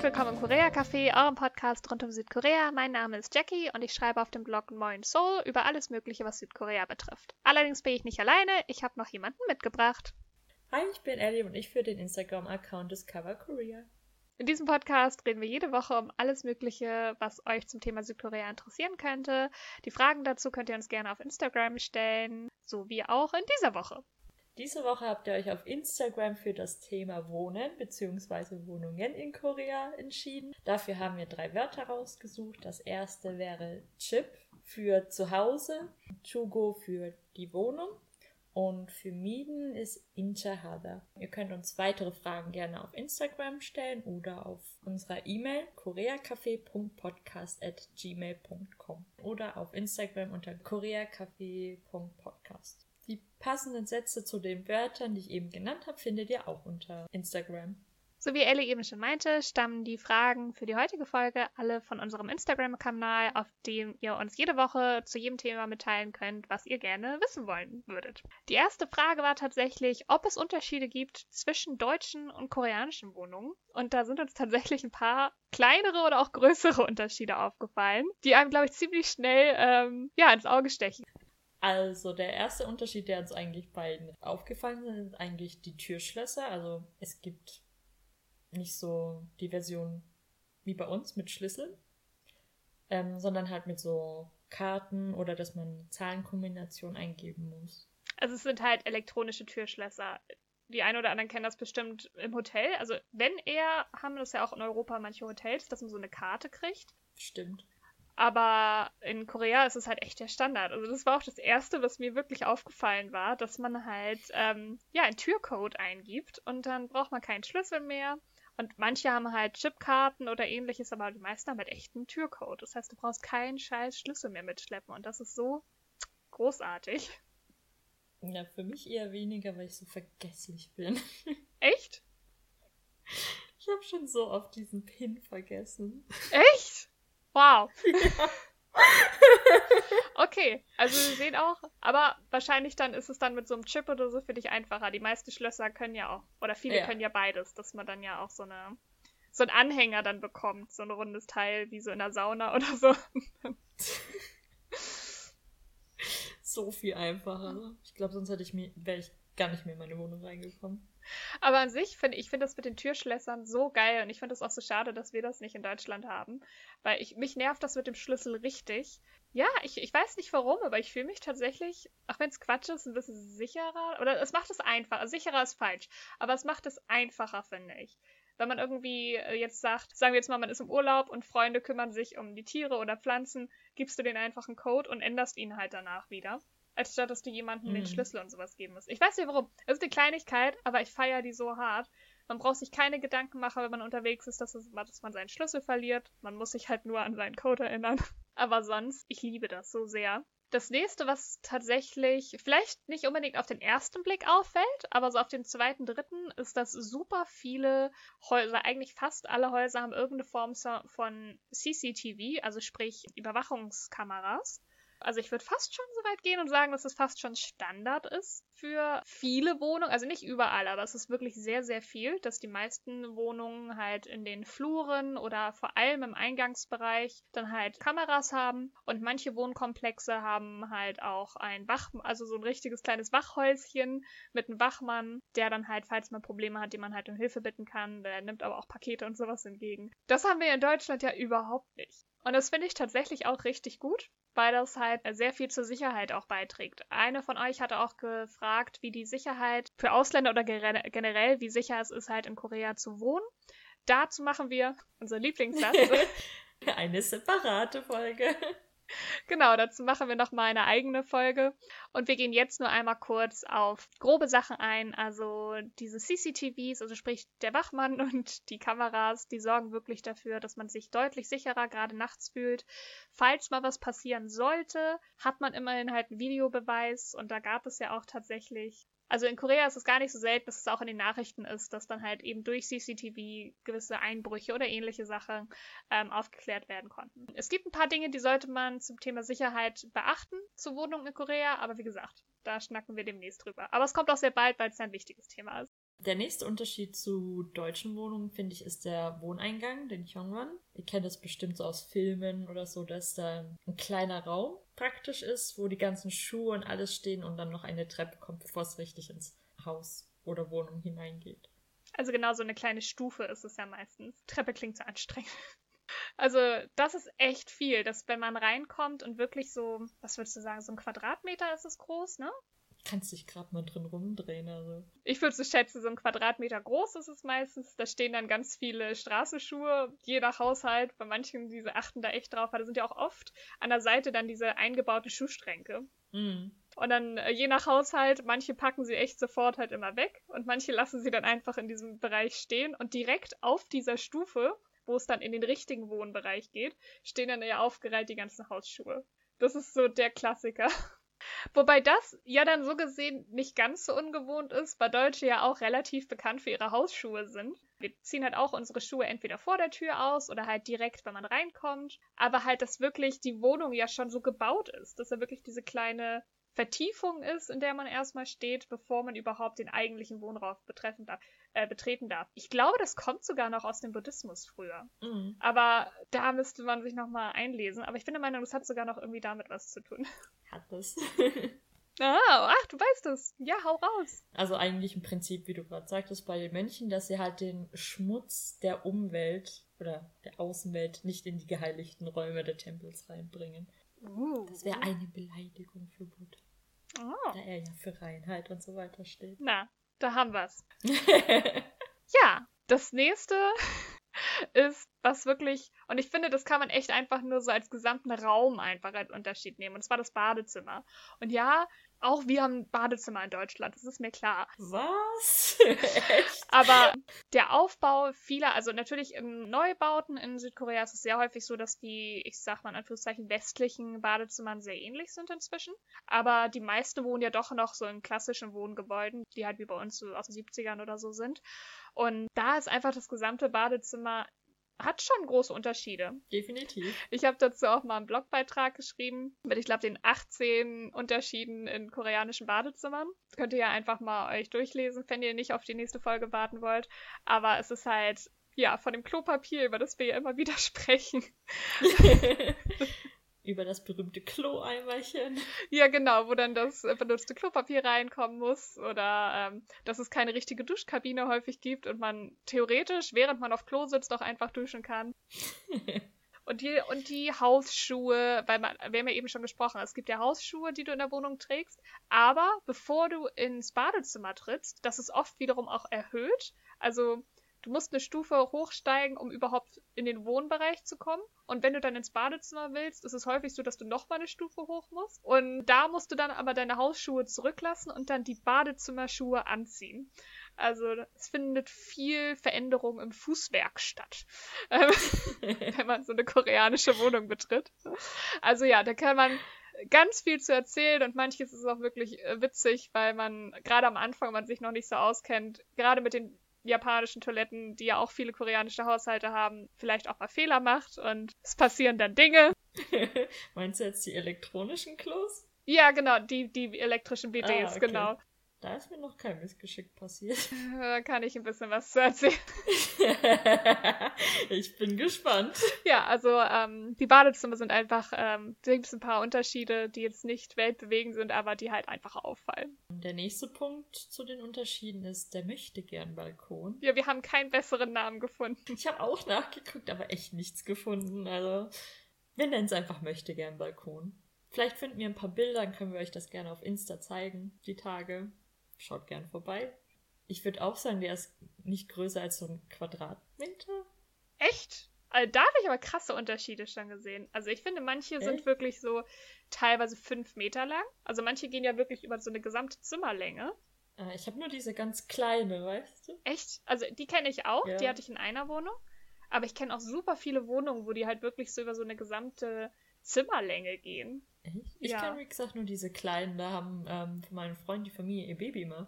und willkommen im Korea Café, eurem Podcast rund um Südkorea. Mein Name ist Jackie und ich schreibe auf dem Blog Moin Seoul über alles Mögliche, was Südkorea betrifft. Allerdings bin ich nicht alleine, ich habe noch jemanden mitgebracht. Hi, ich bin Ellie und ich führe den Instagram-Account Discover Korea. In diesem Podcast reden wir jede Woche um alles Mögliche, was euch zum Thema Südkorea interessieren könnte. Die Fragen dazu könnt ihr uns gerne auf Instagram stellen, so wie auch in dieser Woche. Diese Woche habt ihr euch auf Instagram für das Thema Wohnen bzw. Wohnungen in Korea entschieden. Dafür haben wir drei Wörter rausgesucht. Das erste wäre Chip für Zuhause, Chugo für die Wohnung und für Mieden ist Inchahada. Ihr könnt uns weitere Fragen gerne auf Instagram stellen oder auf unserer E-Mail koreacafé.podcast.gmail.com oder auf Instagram unter koreacafé.podcast. Passenden Sätze zu den Wörtern, die ich eben genannt habe, findet ihr auch unter Instagram. So wie Ellie eben schon meinte, stammen die Fragen für die heutige Folge alle von unserem Instagram-Kanal, auf dem ihr uns jede Woche zu jedem Thema mitteilen könnt, was ihr gerne wissen wollen würdet. Die erste Frage war tatsächlich, ob es Unterschiede gibt zwischen deutschen und koreanischen Wohnungen. Und da sind uns tatsächlich ein paar kleinere oder auch größere Unterschiede aufgefallen, die einem, glaube ich, ziemlich schnell ähm, ja, ins Auge stechen. Also der erste Unterschied, der uns eigentlich beiden aufgefallen ist, sind eigentlich die Türschlösser. Also es gibt nicht so die Version wie bei uns mit Schlüsseln, ähm, sondern halt mit so Karten oder dass man Zahlenkombinationen eingeben muss. Also es sind halt elektronische Türschlösser. Die einen oder anderen kennen das bestimmt im Hotel. Also wenn eher, haben das ja auch in Europa manche Hotels, dass man so eine Karte kriegt. Stimmt. Aber in Korea ist es halt echt der Standard. Also das war auch das Erste, was mir wirklich aufgefallen war, dass man halt ähm, ja einen Türcode eingibt und dann braucht man keinen Schlüssel mehr. Und manche haben halt Chipkarten oder ähnliches, aber die meisten haben halt echt einen Türcode. Das heißt, du brauchst keinen scheiß Schlüssel mehr mitschleppen und das ist so großartig. Ja, für mich eher weniger, weil ich so vergesslich bin. Echt? Ich habe schon so oft diesen Pin vergessen. Echt? Wow. okay, also wir sehen auch, aber wahrscheinlich dann ist es dann mit so einem Chip oder so für dich einfacher. Die meisten Schlösser können ja auch, oder viele ja. können ja beides, dass man dann ja auch so eine so einen Anhänger dann bekommt, so ein rundes Teil, wie so in der Sauna oder so. so viel einfacher. Ich glaube, sonst hätte ich mir, wäre ich gar nicht mehr in meine Wohnung reingekommen. Aber an sich finde ich finde das mit den Türschlössern so geil und ich finde es auch so schade, dass wir das nicht in Deutschland haben, weil ich mich nervt das mit dem Schlüssel richtig. Ja, ich, ich weiß nicht warum, aber ich fühle mich tatsächlich, auch wenn es Quatsch ist, ein bisschen sicherer. Oder es macht es einfacher. Sicherer ist falsch, aber es macht es einfacher, finde ich. Wenn man irgendwie äh, jetzt sagt, sagen wir jetzt mal, man ist im Urlaub und Freunde kümmern sich um die Tiere oder Pflanzen, gibst du den einfachen Code und änderst ihn halt danach wieder als statt dass du jemandem mhm. den Schlüssel und sowas geben musst. Ich weiß nicht warum. Es ist eine Kleinigkeit, aber ich feiere die so hart. Man braucht sich keine Gedanken machen, wenn man unterwegs ist, dass, es, dass man seinen Schlüssel verliert. Man muss sich halt nur an seinen Code erinnern. Aber sonst, ich liebe das so sehr. Das nächste, was tatsächlich vielleicht nicht unbedingt auf den ersten Blick auffällt, aber so auf den zweiten, dritten, ist, dass super viele Häuser, eigentlich fast alle Häuser haben irgendeine Form von CCTV, also sprich Überwachungskameras. Also ich würde fast schon so weit gehen und sagen, dass es fast schon Standard ist für viele Wohnungen. Also nicht überall, aber es ist wirklich sehr, sehr viel, dass die meisten Wohnungen halt in den Fluren oder vor allem im Eingangsbereich dann halt Kameras haben. Und manche Wohnkomplexe haben halt auch ein Wach, also so ein richtiges kleines Wachhäuschen mit einem Wachmann, der dann halt, falls man Probleme hat, die man halt um Hilfe bitten kann, der nimmt aber auch Pakete und sowas entgegen. Das haben wir in Deutschland ja überhaupt nicht. Und das finde ich tatsächlich auch richtig gut, weil das halt sehr viel zur Sicherheit auch beiträgt. Eine von euch hatte auch gefragt, wie die Sicherheit für Ausländer oder generell, wie sicher es ist, halt in Korea zu wohnen. Dazu machen wir unser Lieblingssatz. Eine separate Folge. Genau, dazu machen wir nochmal eine eigene Folge. Und wir gehen jetzt nur einmal kurz auf grobe Sachen ein. Also diese CCTVs, also sprich der Wachmann und die Kameras, die sorgen wirklich dafür, dass man sich deutlich sicherer gerade nachts fühlt. Falls mal was passieren sollte, hat man immerhin halt einen Videobeweis. Und da gab es ja auch tatsächlich also in Korea ist es gar nicht so selten, dass es auch in den Nachrichten ist, dass dann halt eben durch CCTV gewisse Einbrüche oder ähnliche Sachen ähm, aufgeklärt werden konnten. Es gibt ein paar Dinge, die sollte man zum Thema Sicherheit beachten zur Wohnung in Korea, aber wie gesagt, da schnacken wir demnächst drüber. Aber es kommt auch sehr bald, weil es ein wichtiges Thema ist. Der nächste Unterschied zu deutschen Wohnungen, finde ich, ist der Wohneingang, den Hyungwon. Ihr kennt das bestimmt so aus Filmen oder so, dass da ein kleiner Raum praktisch ist, wo die ganzen Schuhe und alles stehen und dann noch eine Treppe kommt, bevor es richtig ins Haus oder Wohnung hineingeht. Also genau so eine kleine Stufe ist es ja meistens. Treppe klingt so anstrengend. Also das ist echt viel, dass wenn man reinkommt und wirklich so, was würdest du sagen, so ein Quadratmeter ist es groß, ne? Kannst dich gerade mal drin rumdrehen, also. Ich würde so schätzen, so ein Quadratmeter groß ist es meistens. Da stehen dann ganz viele Straßenschuhe, je nach Haushalt. Bei manchen, diese achten da echt drauf, weil da sind ja auch oft an der Seite dann diese eingebauten Schuhstränke. Mm. Und dann äh, je nach Haushalt, manche packen sie echt sofort halt immer weg und manche lassen sie dann einfach in diesem Bereich stehen und direkt auf dieser Stufe, wo es dann in den richtigen Wohnbereich geht, stehen dann ja aufgereiht die ganzen Hausschuhe. Das ist so der Klassiker. Wobei das ja dann so gesehen nicht ganz so ungewohnt ist, weil Deutsche ja auch relativ bekannt für ihre Hausschuhe sind. Wir ziehen halt auch unsere Schuhe entweder vor der Tür aus oder halt direkt, wenn man reinkommt. Aber halt, dass wirklich die Wohnung ja schon so gebaut ist, dass da wirklich diese kleine Vertiefung ist, in der man erstmal steht, bevor man überhaupt den eigentlichen Wohnraum betreffen darf, äh, betreten darf. Ich glaube, das kommt sogar noch aus dem Buddhismus früher. Mhm. Aber da müsste man sich nochmal einlesen. Aber ich bin der Meinung, das hat sogar noch irgendwie damit was zu tun. Hat es. Ah, ach, du weißt es. Ja, hau raus. Also eigentlich im Prinzip, wie du gerade sagtest, bei den Mönchen, dass sie halt den Schmutz der Umwelt oder der Außenwelt nicht in die geheiligten Räume der Tempels reinbringen. Uh. Das wäre eine Beleidigung für Buddha, Oh. da er ja für Reinheit und so weiter steht. Na, da haben wir's. Ja, das nächste ist, was wirklich, und ich finde, das kann man echt einfach nur so als gesamten Raum einfach als Unterschied nehmen. Und zwar das Badezimmer. Und ja, auch wir haben ein Badezimmer in Deutschland, das ist mir klar. Was? Echt? Aber der Aufbau vieler, also natürlich in Neubauten in Südkorea ist es sehr häufig so, dass die, ich sag mal in Anführungszeichen, westlichen Badezimmern sehr ähnlich sind inzwischen. Aber die meisten wohnen ja doch noch so in klassischen Wohngebäuden, die halt wie bei uns so aus den 70ern oder so sind. Und da ist einfach das gesamte Badezimmer hat schon große Unterschiede. Definitiv. Ich habe dazu auch mal einen Blogbeitrag geschrieben mit, ich glaube, den 18 Unterschieden in koreanischen Badezimmern. Das könnt ihr ja einfach mal euch durchlesen, wenn ihr nicht auf die nächste Folge warten wollt. Aber es ist halt, ja, von dem Klopapier, über das wir ja immer wieder sprechen. Über das berühmte Klo-Eimerchen. Ja, genau, wo dann das äh, benutzte Klopapier reinkommen muss oder ähm, dass es keine richtige Duschkabine häufig gibt und man theoretisch, während man auf Klo sitzt, auch einfach duschen kann. Und die, und die Hausschuhe, weil man, wir haben ja eben schon gesprochen, es gibt ja Hausschuhe, die du in der Wohnung trägst, aber bevor du ins Badezimmer trittst, das ist oft wiederum auch erhöht. Also du musst eine Stufe hochsteigen, um überhaupt in den Wohnbereich zu kommen. Und wenn du dann ins Badezimmer willst, ist es häufig so, dass du nochmal eine Stufe hoch musst. Und da musst du dann aber deine Hausschuhe zurücklassen und dann die Badezimmerschuhe anziehen. Also es findet viel Veränderung im Fußwerk statt, ähm, wenn man so eine koreanische Wohnung betritt. Also ja, da kann man ganz viel zu erzählen und manches ist auch wirklich äh, witzig, weil man gerade am Anfang man sich noch nicht so auskennt, gerade mit den japanischen Toiletten, die ja auch viele koreanische Haushalte haben, vielleicht auch mal Fehler macht und es passieren dann Dinge. Meinst du jetzt die elektronischen Klos? Ja, genau, die, die elektrischen BDs, Ah, okay. genau. Da ist mir noch kein Missgeschick passiert. Da kann ich ein bisschen was zu erzählen. ich bin gespannt. Ja, also ähm, die Badezimmer sind einfach, ähm, da gibt es ein paar Unterschiede, die jetzt nicht weltbewegend sind, aber die halt einfach auffallen. Der nächste Punkt zu den Unterschieden ist der Möchtegern-Balkon. Ja, wir haben keinen besseren Namen gefunden. Ich habe auch nachgeguckt, aber echt nichts gefunden. Also, wir nennen es einfach Möchtegern-Balkon. Vielleicht finden wir ein paar Bilder, dann können wir euch das gerne auf Insta zeigen, die Tage. Schaut gern vorbei. Ich würde auch sagen, der ist nicht größer als so ein Quadratmeter. Echt? Also, da habe ich aber krasse Unterschiede schon gesehen. Also ich finde, manche sind Echt? wirklich so teilweise fünf Meter lang. Also manche gehen ja wirklich über so eine gesamte Zimmerlänge. Äh, ich habe nur diese ganz kleine, weißt du? Echt? Also die kenne ich auch, Ja. die hatte ich in einer Wohnung. Aber ich kenne auch super viele Wohnungen, wo die halt wirklich so über so eine gesamte Zimmerlänge gehen. Echt? Ich Ja. kenne, wie gesagt, nur diese kleinen. Da haben ähm, von meinem Freund die Familie ihr Baby mal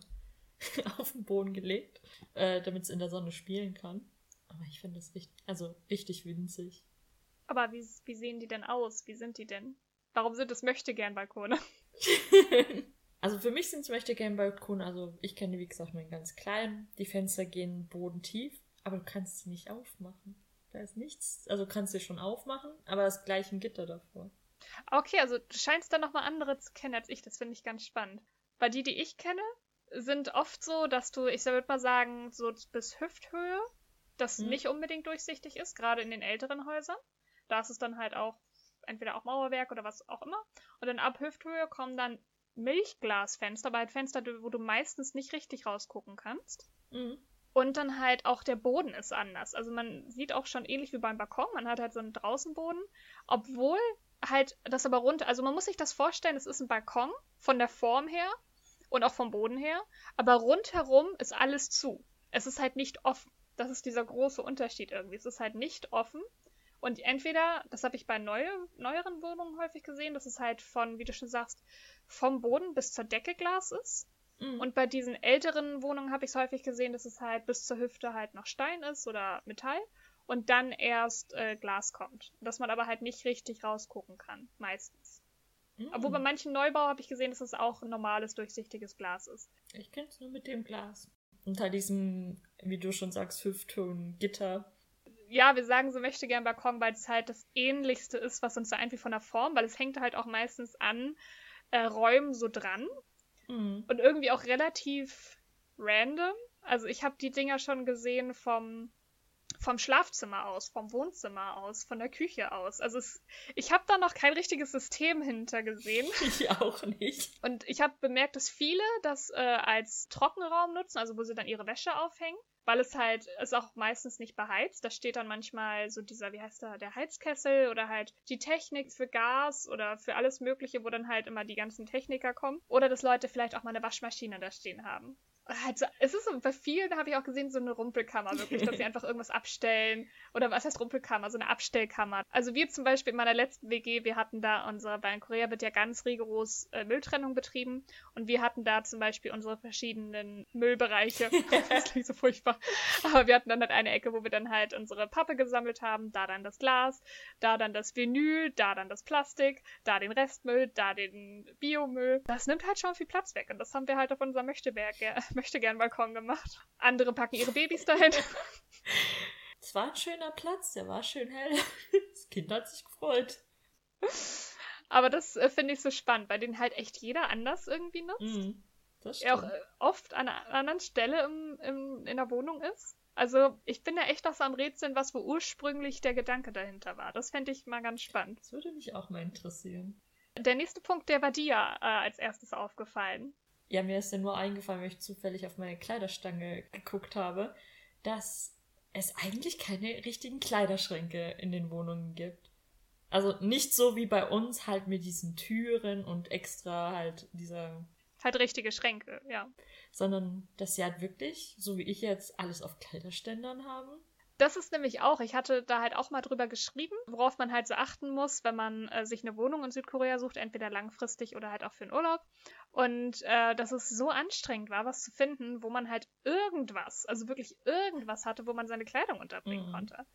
auf den Boden gelegt, äh, damit es in der Sonne spielen kann. Aber ich finde das richtig, also richtig winzig. Aber wie, wie sehen die denn aus? Wie sind die denn? Warum sind es Möchtegern-Balkone? Also für mich sind zum Beispiel gerne Balkone, also ich kenne wie gesagt nur ganz klein. Die Fenster gehen bodentief, aber du kannst sie nicht aufmachen. Da ist nichts. Also kannst du sie schon aufmachen, aber das gleiche Gitter davor. Okay, also du scheinst da nochmal andere zu kennen als ich. Das finde ich ganz spannend. Weil die, die ich kenne, sind oft so, dass du, ich würde mal sagen, so bis Hüfthöhe, das hm. nicht unbedingt durchsichtig ist, gerade in den älteren Häusern. Da ist es dann halt auch entweder auch Mauerwerk oder was auch immer. Und dann ab Hüfthöhe kommen dann Milchglasfenster, aber halt Fenster, wo du meistens nicht richtig rausgucken kannst. Mhm. Und dann halt auch der Boden ist anders. Also man sieht auch schon ähnlich wie beim Balkon, man hat halt so einen Draußenboden, obwohl halt das aber runter, also man muss sich das vorstellen, es ist ein Balkon von der Form her und auch vom Boden her, aber rundherum ist alles zu. Es ist halt nicht offen. Das ist dieser große Unterschied irgendwie. Es ist halt nicht offen und entweder, das habe ich bei neue, neueren Wohnungen häufig gesehen, dass es halt von, wie du schon sagst, vom Boden bis zur Decke Glas ist. Mhm. Und bei diesen älteren Wohnungen habe ich es häufig gesehen, dass es halt bis zur Hüfte halt noch Stein ist oder Metall und dann erst äh, Glas kommt. Dass man aber halt nicht richtig rausgucken kann, meistens. Mhm. Obwohl bei manchen Neubau habe ich gesehen, dass es auch ein normales, durchsichtiges Glas ist. Ich kenne es nur mit dem Glas. Unter diesem, wie du schon sagst, Hüftton-Gitter ja, wir sagen so möchte gern Balkon, weil es halt das ähnlichste ist, was uns so einfällt von der Form, weil es hängt halt auch meistens an äh, Räumen so dran. Mhm. Und irgendwie auch relativ random. Also ich habe die Dinger schon gesehen vom, vom Schlafzimmer aus, vom Wohnzimmer aus, von der Küche aus. Also es, ich habe da noch kein richtiges System hinter gesehen. Ich auch nicht. Und ich habe bemerkt, dass viele das äh, als Trockenraum nutzen, also wo sie dann ihre Wäsche aufhängen weil es halt ist auch meistens nicht beheizt. Da steht dann manchmal so dieser, wie heißt der, der Heizkessel oder halt die Technik für Gas oder für alles Mögliche, wo dann halt immer die ganzen Techniker kommen. Oder dass Leute vielleicht auch mal eine Waschmaschine da stehen haben halt so, es ist so, bei vielen habe ich auch gesehen, so eine Rumpelkammer wirklich, dass sie einfach irgendwas abstellen. Oder was heißt Rumpelkammer? So eine Abstellkammer. Also wir zum Beispiel in meiner letzten WG, wir hatten da unsere, weil in Korea wird ja ganz rigoros äh, Mülltrennung betrieben und wir hatten da zum Beispiel unsere verschiedenen Müllbereiche. das klingt so furchtbar. Aber wir hatten dann halt eine Ecke, wo wir dann halt unsere Pappe gesammelt haben, da dann das Glas, da dann das Vinyl, da dann das Plastik, da den Restmüll, da den Biomüll. Das nimmt halt schon viel Platz weg und das haben wir halt auf unserem Möchteberg möchte gern Balkon gemacht. Andere packen ihre Babys dahin. Es war ein schöner Platz, der war schön hell. Das Kind hat sich gefreut. Aber das äh, finde ich so spannend, weil den halt echt jeder anders irgendwie nutzt. Mm, das stimmt. Er auch äh, oft an einer anderen Stelle im, im, in der Wohnung ist. Also ich bin ja echt noch so am Rätseln, was wo ursprünglich der Gedanke dahinter war. Das fände ich mal ganz spannend. Das würde mich auch mal interessieren. Der nächste Punkt, der war dir äh, als erstes aufgefallen. Ja, mir ist ja nur eingefallen, weil ich zufällig auf meine Kleiderstange geguckt habe, dass es eigentlich keine richtigen Kleiderschränke in den Wohnungen gibt. Also nicht so wie bei uns halt mit diesen Türen und extra halt dieser. Halt richtige Schränke, ja. Sondern dass sie halt wirklich, so wie ich jetzt, alles auf Kleiderständern haben. Das ist nämlich auch, ich hatte da halt auch mal drüber geschrieben, worauf man halt so achten muss, wenn man äh, sich eine Wohnung in Südkorea sucht, entweder langfristig oder halt auch für einen Urlaub. Und äh, dass es so anstrengend war, was zu finden, wo man halt irgendwas, also wirklich irgendwas hatte, wo man seine Kleidung unterbringen mhm. konnte.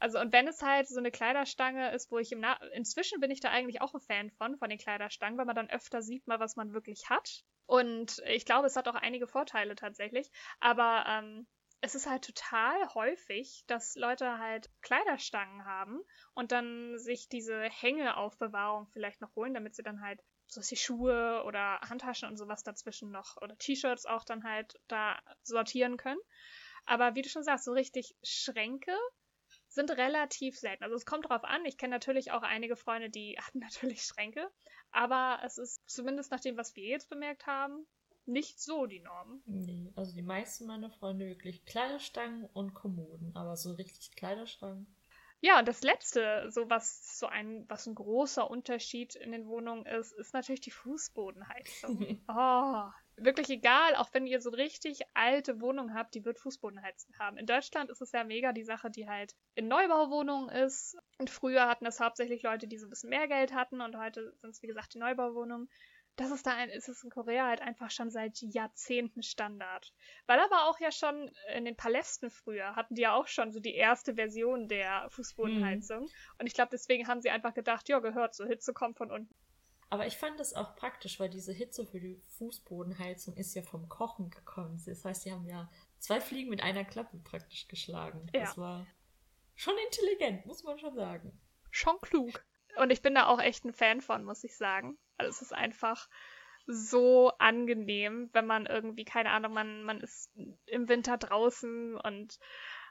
Also, und wenn es halt so eine Kleiderstange ist, wo ich im Na inzwischen bin ich da eigentlich auch ein Fan von, von den Kleiderstangen, weil man dann öfter sieht mal, was man wirklich hat. Und ich glaube, es hat auch einige Vorteile tatsächlich. Aber ähm, es ist halt total häufig, dass Leute halt Kleiderstangen haben und dann sich diese Hängeaufbewahrung vielleicht noch holen, damit sie dann halt so die Schuhe oder Handtaschen und sowas dazwischen noch oder T-Shirts auch dann halt da sortieren können. Aber wie du schon sagst, so richtig Schränke sind relativ selten. Also es kommt drauf an. Ich kenne natürlich auch einige Freunde, die hatten natürlich Schränke, aber es ist zumindest nach dem, was wir jetzt bemerkt haben, nicht so die Norm. Nee, also die meisten meiner Freunde wirklich Kleiderstangen und Kommoden, aber so richtig Kleiderschrank. Ja, und das letzte, so was so ein, was ein großer Unterschied in den Wohnungen ist, ist natürlich die Fußbodenheizung. oh, wirklich egal, auch wenn ihr so richtig alte Wohnungen habt, die wird Fußbodenheizung haben. In Deutschland ist es ja mega die Sache, die halt in Neubauwohnungen ist. Und früher hatten es hauptsächlich Leute, die so ein bisschen mehr Geld hatten und heute sind es, wie gesagt, die Neubauwohnungen das ist da ein, ist es in Korea halt einfach schon seit Jahrzehnten Standard. Weil aber auch ja schon in den Palästen früher hatten die ja auch schon so die erste Version der Fußbodenheizung. Mhm. Und ich glaube, deswegen haben sie einfach gedacht, ja, gehört so, Hitze kommt von unten. Aber ich fand das auch praktisch, weil diese Hitze für die Fußbodenheizung ist ja vom Kochen gekommen. Das heißt, sie haben ja zwei Fliegen mit einer Klappe praktisch geschlagen. Ja. Das war schon intelligent, muss man schon sagen. Schon klug. Und ich bin da auch echt ein Fan von, muss ich sagen. Also es ist einfach so angenehm, wenn man irgendwie, keine Ahnung, man, man ist im Winter draußen und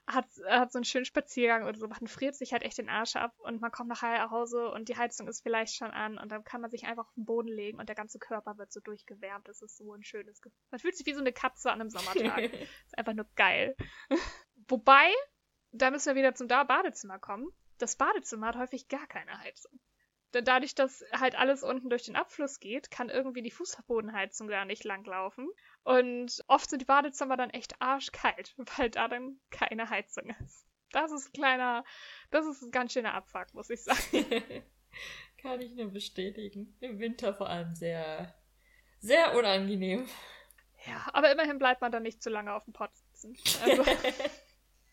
hat, hat so einen schönen Spaziergang oder so, man friert sich halt echt den Arsch ab und man kommt nachher nach Hause und die Heizung ist vielleicht schon an und dann kann man sich einfach auf den Boden legen und der ganze Körper wird so durchgewärmt. Das ist so ein schönes Gefühl. Man fühlt sich wie so eine Katze an einem Sommertag. ist einfach nur geil. Wobei, da müssen wir wieder zum Badezimmer kommen. Das Badezimmer hat häufig gar keine Heizung dadurch, dass halt alles unten durch den Abfluss geht, kann irgendwie die Fußbodenheizung da nicht langlaufen. Und oft sind die Badezimmer dann echt arschkalt, weil da dann keine Heizung ist. Das ist ein kleiner, das ist ein ganz schöner Abfuck, muss ich sagen. kann ich nur bestätigen. Im Winter vor allem sehr, sehr unangenehm. Ja, aber immerhin bleibt man dann nicht zu lange auf dem Pott sitzen. Also.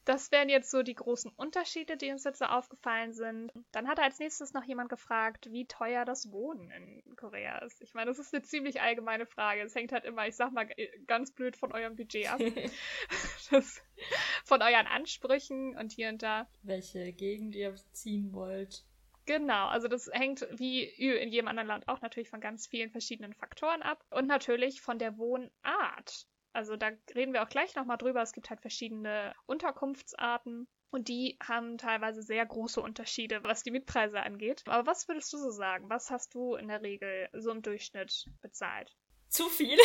Das wären jetzt so die großen Unterschiede, die uns jetzt so aufgefallen sind. Dann hat als nächstes noch jemand gefragt, wie teuer das Wohnen in Korea ist. Ich meine, das ist eine ziemlich allgemeine Frage. Es hängt halt immer, ich sag mal ganz blöd, von eurem Budget ab. das, von euren Ansprüchen und hier und da. Welche Gegend ihr ziehen wollt. Genau, also das hängt wie in jedem anderen Land auch natürlich von ganz vielen verschiedenen Faktoren ab und natürlich von der Wohnart. Also da reden wir auch gleich nochmal drüber. Es gibt halt verschiedene Unterkunftsarten und die haben teilweise sehr große Unterschiede, was die Mietpreise angeht. Aber was würdest du so sagen? Was hast du in der Regel so im Durchschnitt bezahlt? Zu viel.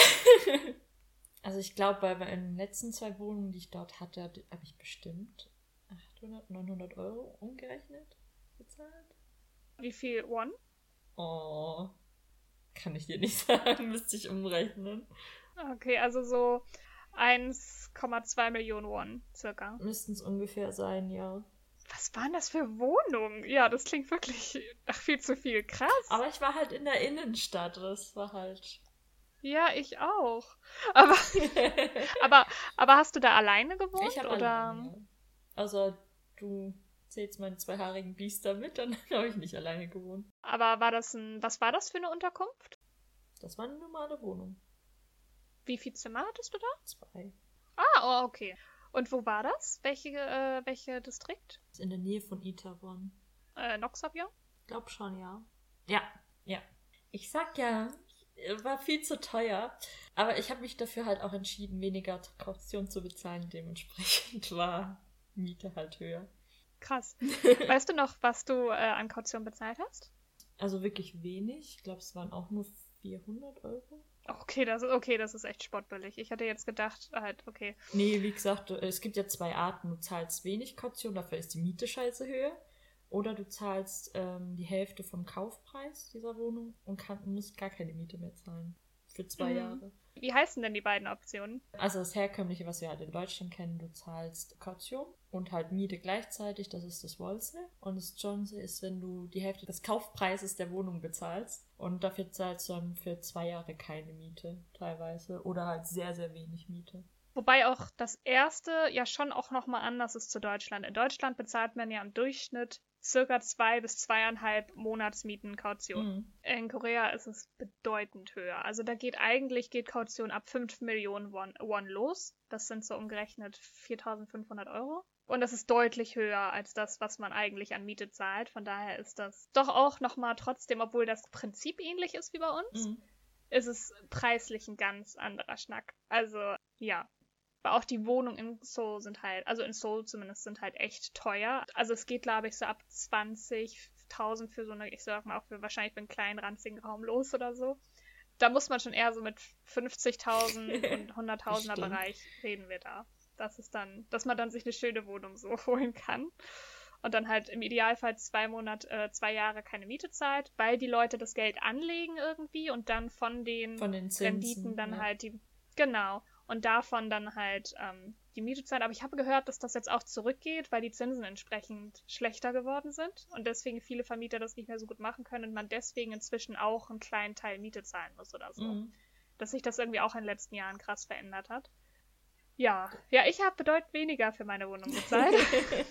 also ich glaube, bei meinen letzten zwei Wohnungen, die ich dort hatte, habe ich bestimmt 800, 900 Euro umgerechnet bezahlt. Wie viel One? Oh, kann ich dir nicht sagen, müsste ich umrechnen. Okay, also so 1,2 Millionen Won circa. Müssten es ungefähr sein, ja. Was waren das für Wohnungen? Ja, das klingt wirklich nach viel zu viel. Krass. Aber ich war halt in der Innenstadt. Das war halt. Ja, ich auch. Aber, aber, aber hast du da alleine gewohnt? Ich habe oder? Alleine. Also du zählst meine zweihaarigen Biester mit, dann habe ich nicht alleine gewohnt. Aber war das ein, was war das für eine Unterkunft? Das war eine normale Wohnung. Wie viel Zimmer hattest du da? Zwei. Ah, oh, okay. Und wo war das? Welche, äh, welche Distrikt? In der Nähe von Itaewon. Äh, Noxabion? Glaub schon, ja. Ja, ja. Ich sag ja, war viel zu teuer. Aber ich habe mich dafür halt auch entschieden, weniger Kaution zu bezahlen. Dementsprechend war Miete halt höher. Krass. weißt du noch, was du äh, an Kaution bezahlt hast? Also wirklich wenig. Ich glaube, es waren auch nur 400 Euro. Okay, das ist, okay, das ist echt spottbillig. Ich hatte jetzt gedacht, halt, okay. Nee, wie gesagt, es gibt ja zwei Arten. Du zahlst wenig Kaution, dafür ist die Miete scheiße höher. Oder du zahlst ähm, die Hälfte vom Kaufpreis dieser Wohnung und kann, musst gar keine Miete mehr zahlen. Für zwei mhm. Jahre. Wie heißen denn die beiden Optionen? Also das herkömmliche, was wir halt in Deutschland kennen, du zahlst Kaution und halt Miete gleichzeitig, das ist das Wollse. Und das Johnse ist, wenn du die Hälfte des Kaufpreises der Wohnung bezahlst und dafür zahlst du dann für zwei Jahre keine Miete teilweise oder halt sehr, sehr wenig Miete. Wobei auch das erste ja schon auch nochmal anders ist zu Deutschland. In Deutschland bezahlt man ja im Durchschnitt circa zwei bis zweieinhalb Monatsmieten Kaution. Mhm. In Korea ist es bedeutend höher. Also da geht eigentlich geht Kaution ab 5 Millionen Won, Won los. Das sind so umgerechnet 4.500 Euro. Und das ist deutlich höher als das, was man eigentlich an Miete zahlt. Von daher ist das doch auch nochmal trotzdem, obwohl das Prinzip ähnlich ist wie bei uns, mhm. ist es preislich ein ganz anderer Schnack. Also ja, aber auch die Wohnungen in Seoul sind halt, also in Seoul zumindest, sind halt echt teuer. Also es geht, glaube ich, so ab 20.000 für so eine, ich sag mal auch für wahrscheinlich für einen kleinen ranzigen Raum los oder so. Da muss man schon eher so mit 50.000 und 100.000er Bereich reden wir da. Das ist dann, dass man dann sich eine schöne Wohnung so holen kann und dann halt im Idealfall zwei Monate, äh, zwei Jahre keine Miete zahlt, weil die Leute das Geld anlegen irgendwie und dann von den, von den Zinsen, Renditen dann ja. halt die, genau und davon dann halt ähm, die Miete zahlen. Aber ich habe gehört, dass das jetzt auch zurückgeht, weil die Zinsen entsprechend schlechter geworden sind und deswegen viele Vermieter das nicht mehr so gut machen können und man deswegen inzwischen auch einen kleinen Teil Miete zahlen muss oder so. Mhm. Dass sich das irgendwie auch in den letzten Jahren krass verändert hat. Ja, ja, ich habe bedeutend weniger für meine Wohnung bezahlt.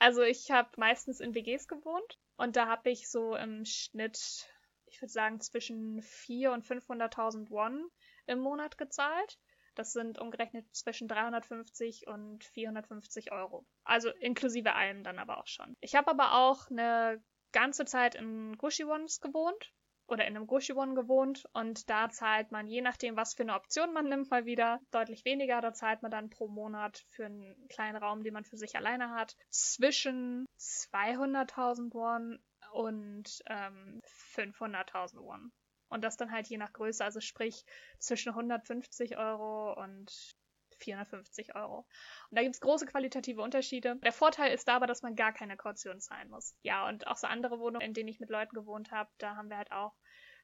also ich habe meistens in WGs gewohnt und da habe ich so im Schnitt ich würde sagen, zwischen 400.000 und 500.000 Won im Monat gezahlt. Das sind umgerechnet zwischen 350 und 450 Euro. Also inklusive allem dann aber auch schon. Ich habe aber auch eine ganze Zeit in Gushiwons gewohnt oder in einem Gushiwon gewohnt und da zahlt man, je nachdem, was für eine Option man nimmt, mal wieder deutlich weniger. Da zahlt man dann pro Monat für einen kleinen Raum, den man für sich alleine hat, zwischen 200.000 Won und ähm, 500.000 Won. Und das dann halt je nach Größe, also sprich zwischen 150 Euro und 450 Euro. Und da gibt es große qualitative Unterschiede. Der Vorteil ist aber, dass man gar keine Kaution zahlen muss. Ja, und auch so andere Wohnungen, in denen ich mit Leuten gewohnt habe, da haben wir halt auch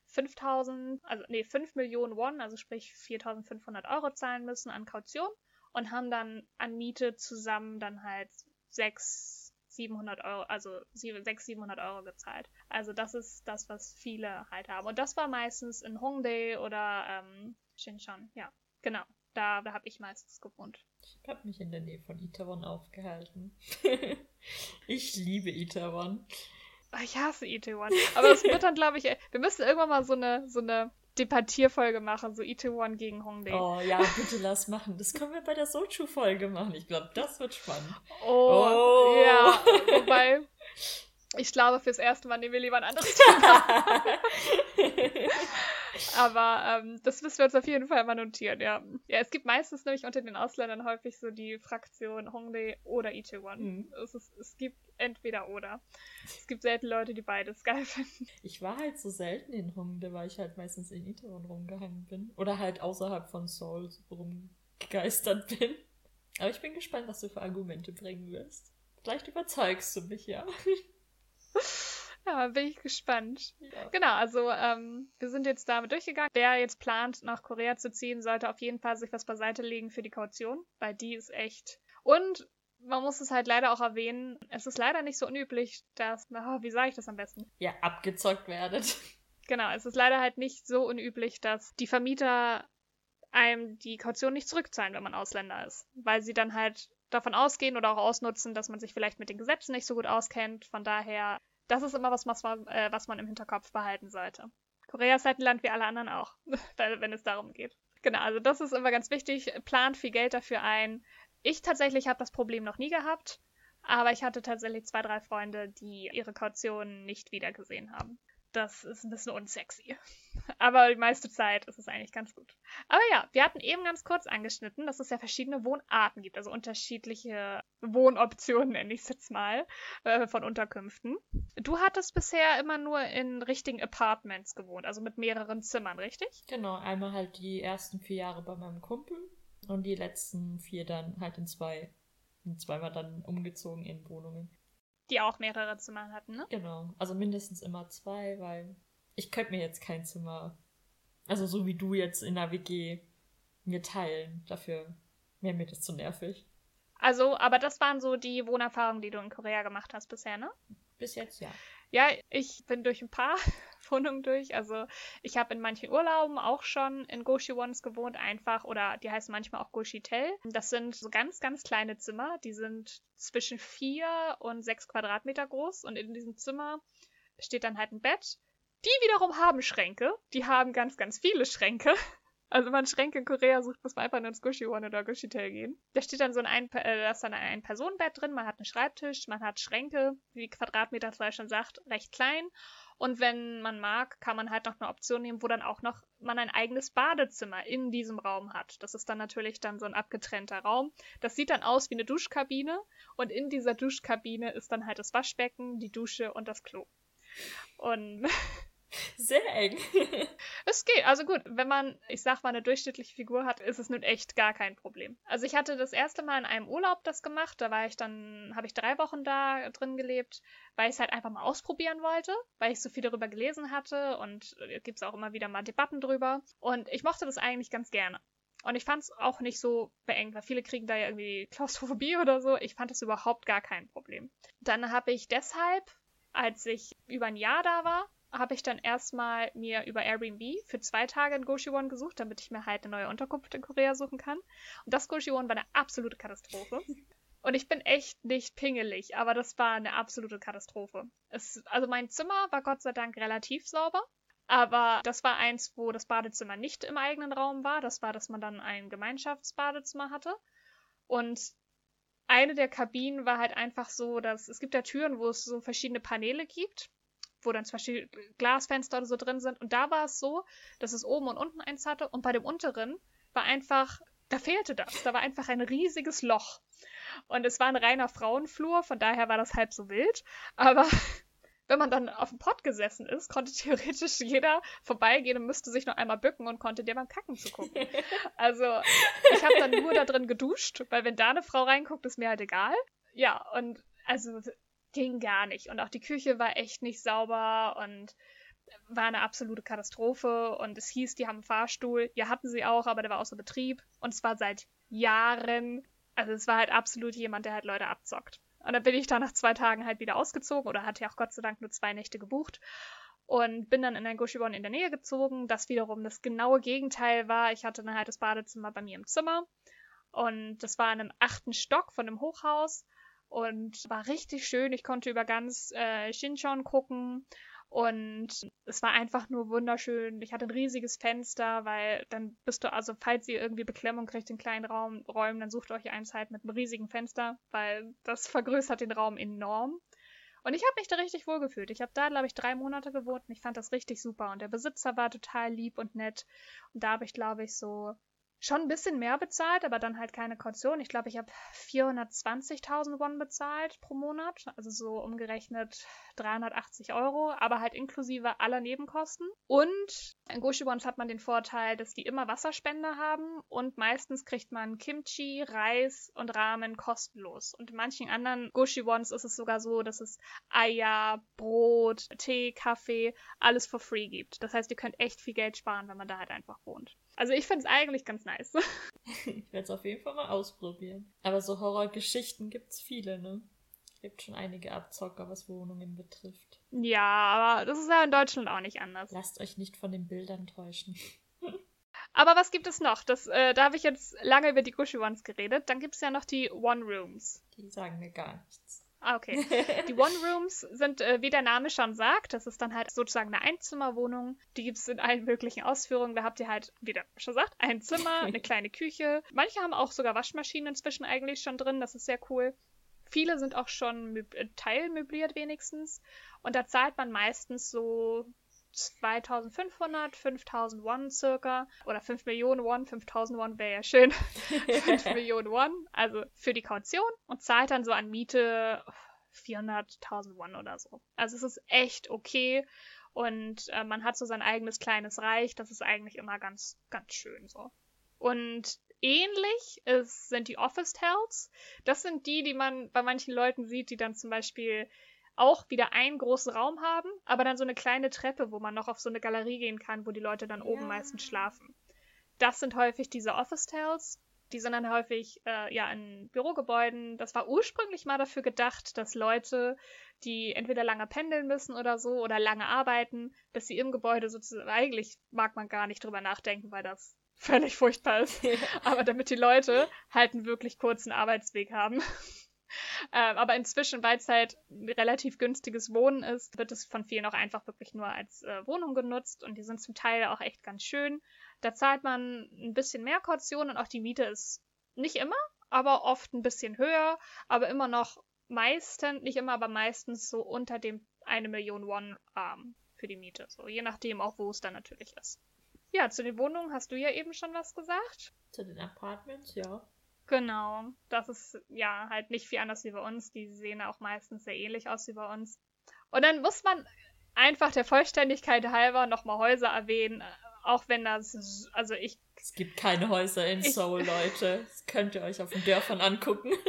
5000, also nee, 5 Millionen Won, also sprich 4500 Euro zahlen müssen an Kaution und haben dann an Miete zusammen dann halt 6, 700 Euro, also 600, 700 Euro gezahlt. Also das ist das, was viele halt haben. Und das war meistens in Hongdae oder ähm, Xinjiang. Ja, genau. Da, da habe ich meistens gewohnt. Ich habe mich in der Nähe von Itaewon aufgehalten. ich liebe Itaewon. Ah, ich hasse Itaewon. Aber das wird dann, glaube ich, wir müssen irgendwann mal so eine, so eine Debattierfolge machen, so Itaewon gegen Hongdae. Oh ja, bitte lass machen. Das können wir bei der Sochu-Folge machen. Ich glaube, das wird spannend. Oh, oh. ja. Wobei, ich glaube, fürs erste Mal nehmen wir lieber ein anderes Thema. Aber ähm, das müssen wir uns auf jeden Fall mal notieren, ja. Ja, es gibt meistens nämlich unter den Ausländern häufig so die Fraktion Hongdae oder Itaewon. Mhm. Es, ist, es gibt entweder oder. Es gibt selten Leute, die beides geil finden. Ich war halt so selten in Hongdae, weil ich halt meistens in Itaewon rumgehangen bin. Oder halt außerhalb von Seoul rumgegeistert bin. Aber ich bin gespannt, was du für Argumente bringen wirst. Vielleicht überzeugst du mich, ja. Ja, bin ich gespannt. Ja. Genau, also ähm, wir sind jetzt damit durchgegangen. Wer jetzt plant, nach Korea zu ziehen, sollte auf jeden Fall sich was beiseite legen für die Kaution, weil die ist echt. Und man muss es halt leider auch erwähnen, es ist leider nicht so unüblich, dass, oh, wie sage ich das am besten? Ja, abgezockt werdet. Genau, es ist leider halt nicht so unüblich, dass die Vermieter einem die Kaution nicht zurückzahlen, wenn man Ausländer ist, weil sie dann halt davon ausgehen oder auch ausnutzen, dass man sich vielleicht mit den Gesetzen nicht so gut auskennt. Von daher das ist immer was, was man, äh, was man im Hinterkopf behalten sollte. Korea ist halt ein Land wie alle anderen auch, wenn es darum geht. Genau, also das ist immer ganz wichtig. Plant viel Geld dafür ein. Ich tatsächlich habe das Problem noch nie gehabt, aber ich hatte tatsächlich zwei, drei Freunde, die ihre Kaution nicht wiedergesehen haben das ist ein bisschen unsexy. Aber die meiste Zeit ist es eigentlich ganz gut. Aber ja, wir hatten eben ganz kurz angeschnitten, dass es ja verschiedene Wohnarten gibt, also unterschiedliche Wohnoptionen, nenne ich es jetzt mal, äh, von Unterkünften. Du hattest bisher immer nur in richtigen Apartments gewohnt, also mit mehreren Zimmern, richtig? Genau, einmal halt die ersten vier Jahre bei meinem Kumpel und die letzten vier dann halt in zwei. Und zweimal dann umgezogen in Wohnungen. Die auch mehrere Zimmer hatten, ne? Genau. Also mindestens immer zwei, weil ich könnte mir jetzt kein Zimmer, also so wie du jetzt in der WG, mir teilen. Dafür wäre mir das zu nervig. Also, aber das waren so die Wohnerfahrungen, die du in Korea gemacht hast bisher, ne? Bis jetzt, ja. Ja, ich bin durch ein paar Wohnungen durch. Also ich habe in manchen Urlauben auch schon in Goshi Ones gewohnt, einfach, oder die heißen manchmal auch Goshi Tel. Das sind so ganz, ganz kleine Zimmer. Die sind zwischen vier und sechs Quadratmeter groß. Und in diesem Zimmer steht dann halt ein Bett. Die wiederum haben Schränke. Die haben ganz, ganz viele Schränke. Also wenn man Schränke in Korea sucht, muss man einfach nur ins One oder Gushi Tel gehen. Da steht dann so ein, ein äh, da ist dann ein Personenbett drin, man hat einen Schreibtisch, man hat Schränke, wie die Quadratmeterzahl schon sagt, recht klein. Und wenn man mag, kann man halt noch eine Option nehmen, wo dann auch noch man ein eigenes Badezimmer in diesem Raum hat. Das ist dann natürlich dann so ein abgetrennter Raum. Das sieht dann aus wie eine Duschkabine und in dieser Duschkabine ist dann halt das Waschbecken, die Dusche und das Klo. Und Sehr eng. es geht. Also gut, wenn man, ich sag mal, eine durchschnittliche Figur hat, ist es nun echt gar kein Problem. Also ich hatte das erste Mal in einem Urlaub das gemacht. Da war ich dann, habe ich drei Wochen da drin gelebt, weil ich es halt einfach mal ausprobieren wollte, weil ich so viel darüber gelesen hatte und gibt es auch immer wieder mal Debatten drüber. Und ich mochte das eigentlich ganz gerne. Und ich fand es auch nicht so beengt, weil viele kriegen da ja irgendwie Klaustrophobie oder so. Ich fand es überhaupt gar kein Problem. Dann habe ich deshalb, als ich über ein Jahr da war, habe ich dann erstmal mir über Airbnb für zwei Tage in Goshiwon gesucht, damit ich mir halt eine neue Unterkunft in Korea suchen kann. Und das Goshiwon war eine absolute Katastrophe. Und ich bin echt nicht pingelig, aber das war eine absolute Katastrophe. Es, also mein Zimmer war Gott sei Dank relativ sauber, Aber das war eins, wo das Badezimmer nicht im eigenen Raum war. Das war, dass man dann ein Gemeinschaftsbadezimmer hatte. Und eine der Kabinen war halt einfach so, dass es gibt ja Türen, wo es so verschiedene Paneele gibt, wo dann zum Beispiel Glasfenster oder so drin sind. Und da war es so, dass es oben und unten eins hatte. Und bei dem unteren war einfach, da fehlte das. Da war einfach ein riesiges Loch. Und es war ein reiner Frauenflur, von daher war das halb so wild. Aber wenn man dann auf dem Pott gesessen ist, konnte theoretisch jeder vorbeigehen und müsste sich noch einmal bücken und konnte dir beim Kacken zugucken. also ich habe dann nur da drin geduscht, weil wenn da eine Frau reinguckt, ist mir halt egal. Ja, und also ging gar nicht. Und auch die Küche war echt nicht sauber und war eine absolute Katastrophe. Und es hieß, die haben einen Fahrstuhl. Ja, hatten sie auch, aber der war außer Betrieb. Und zwar seit Jahren. Also es war halt absolut jemand, der halt Leute abzockt. Und dann bin ich da nach zwei Tagen halt wieder ausgezogen oder hatte ja auch Gott sei Dank nur zwei Nächte gebucht und bin dann in ein Gushibon in der Nähe gezogen, das wiederum das genaue Gegenteil war. Ich hatte dann halt das Badezimmer bei mir im Zimmer und das war in einem achten Stock von einem Hochhaus und war richtig schön. Ich konnte über ganz äh, Shinchon gucken und es war einfach nur wunderschön. Ich hatte ein riesiges Fenster, weil dann bist du, also falls ihr irgendwie Beklemmung kriegt in kleinen Raum, Räumen, dann sucht euch eins halt mit einem riesigen Fenster, weil das vergrößert den Raum enorm. Und ich habe mich da richtig wohl gefühlt. Ich habe da, glaube ich, drei Monate gewohnt und ich fand das richtig super. Und der Besitzer war total lieb und nett. Und da habe ich, glaube ich, so schon ein bisschen mehr bezahlt, aber dann halt keine Kaution. Ich glaube, ich habe 420.000 Won bezahlt pro Monat, also so umgerechnet 380 Euro, aber halt inklusive aller Nebenkosten. Und in Goshibons hat man den Vorteil, dass die immer Wasserspender haben und meistens kriegt man Kimchi, Reis und Ramen kostenlos. Und in manchen anderen Goshibons ist es sogar so, dass es Eier, Brot, Tee, Kaffee, alles for free gibt. Das heißt, ihr könnt echt viel Geld sparen, wenn man da halt einfach wohnt. Also ich finde es eigentlich ganz nice. ich werde es auf jeden Fall mal ausprobieren. Aber so Horrorgeschichten gibt es viele, ne? Es gibt schon einige Abzocker, was Wohnungen betrifft. Ja, aber das ist ja in Deutschland auch nicht anders. Lasst euch nicht von den Bildern täuschen. aber was gibt es noch? Das, äh, da habe ich jetzt lange über die Gushy Ones geredet. Dann gibt es ja noch die One Rooms. Die sagen mir gar nichts. Ah, okay. Die One-Rooms sind, äh, wie der Name schon sagt, das ist dann halt sozusagen eine Einzimmerwohnung. Die gibt es in allen möglichen Ausführungen. Da habt ihr halt, wie der schon sagt, ein Zimmer, eine kleine Küche. Manche haben auch sogar Waschmaschinen inzwischen eigentlich schon drin. Das ist sehr cool. Viele sind auch schon äh, teilmöbliert wenigstens. Und da zahlt man meistens so 2500, 5000 Won circa. Oder 5 Millionen Won, 5000 Won wäre ja schön. 5 Millionen Won, also für die Kaution. Und zahlt dann so an Miete 400.000 Won oder so. Also es ist echt okay. Und äh, man hat so sein eigenes kleines Reich. Das ist eigentlich immer ganz, ganz schön so. Und ähnlich ist, sind die Office Tales. Das sind die, die man bei manchen Leuten sieht, die dann zum Beispiel auch wieder einen großen Raum haben, aber dann so eine kleine Treppe, wo man noch auf so eine Galerie gehen kann, wo die Leute dann ja. oben meistens schlafen. Das sind häufig diese Office Tales. Die sind dann häufig äh, ja in Bürogebäuden. Das war ursprünglich mal dafür gedacht, dass Leute, die entweder lange pendeln müssen oder so oder lange arbeiten, dass sie im Gebäude sozusagen eigentlich mag man gar nicht drüber nachdenken, weil das völlig furchtbar ist. Ja. Aber damit die Leute halt einen wirklich kurzen Arbeitsweg haben. Ähm, aber inzwischen, weil es halt relativ günstiges Wohnen ist, wird es von vielen auch einfach wirklich nur als äh, Wohnung genutzt und die sind zum Teil auch echt ganz schön. Da zahlt man ein bisschen mehr Kaution und auch die Miete ist nicht immer, aber oft ein bisschen höher, aber immer noch meistens, nicht immer, aber meistens so unter dem eine Million Won ähm, für die Miete. So, je nachdem auch, wo es dann natürlich ist. Ja, zu den Wohnungen hast du ja eben schon was gesagt. Zu den Apartments, ja. Genau. Das ist ja halt nicht viel anders wie bei uns. Die sehen auch meistens sehr ähnlich aus wie bei uns. Und dann muss man einfach der Vollständigkeit halber nochmal Häuser erwähnen, auch wenn das, also ich. Es gibt keine Häuser in Seoul, Leute. Das könnt ihr euch auf den Dörfern angucken.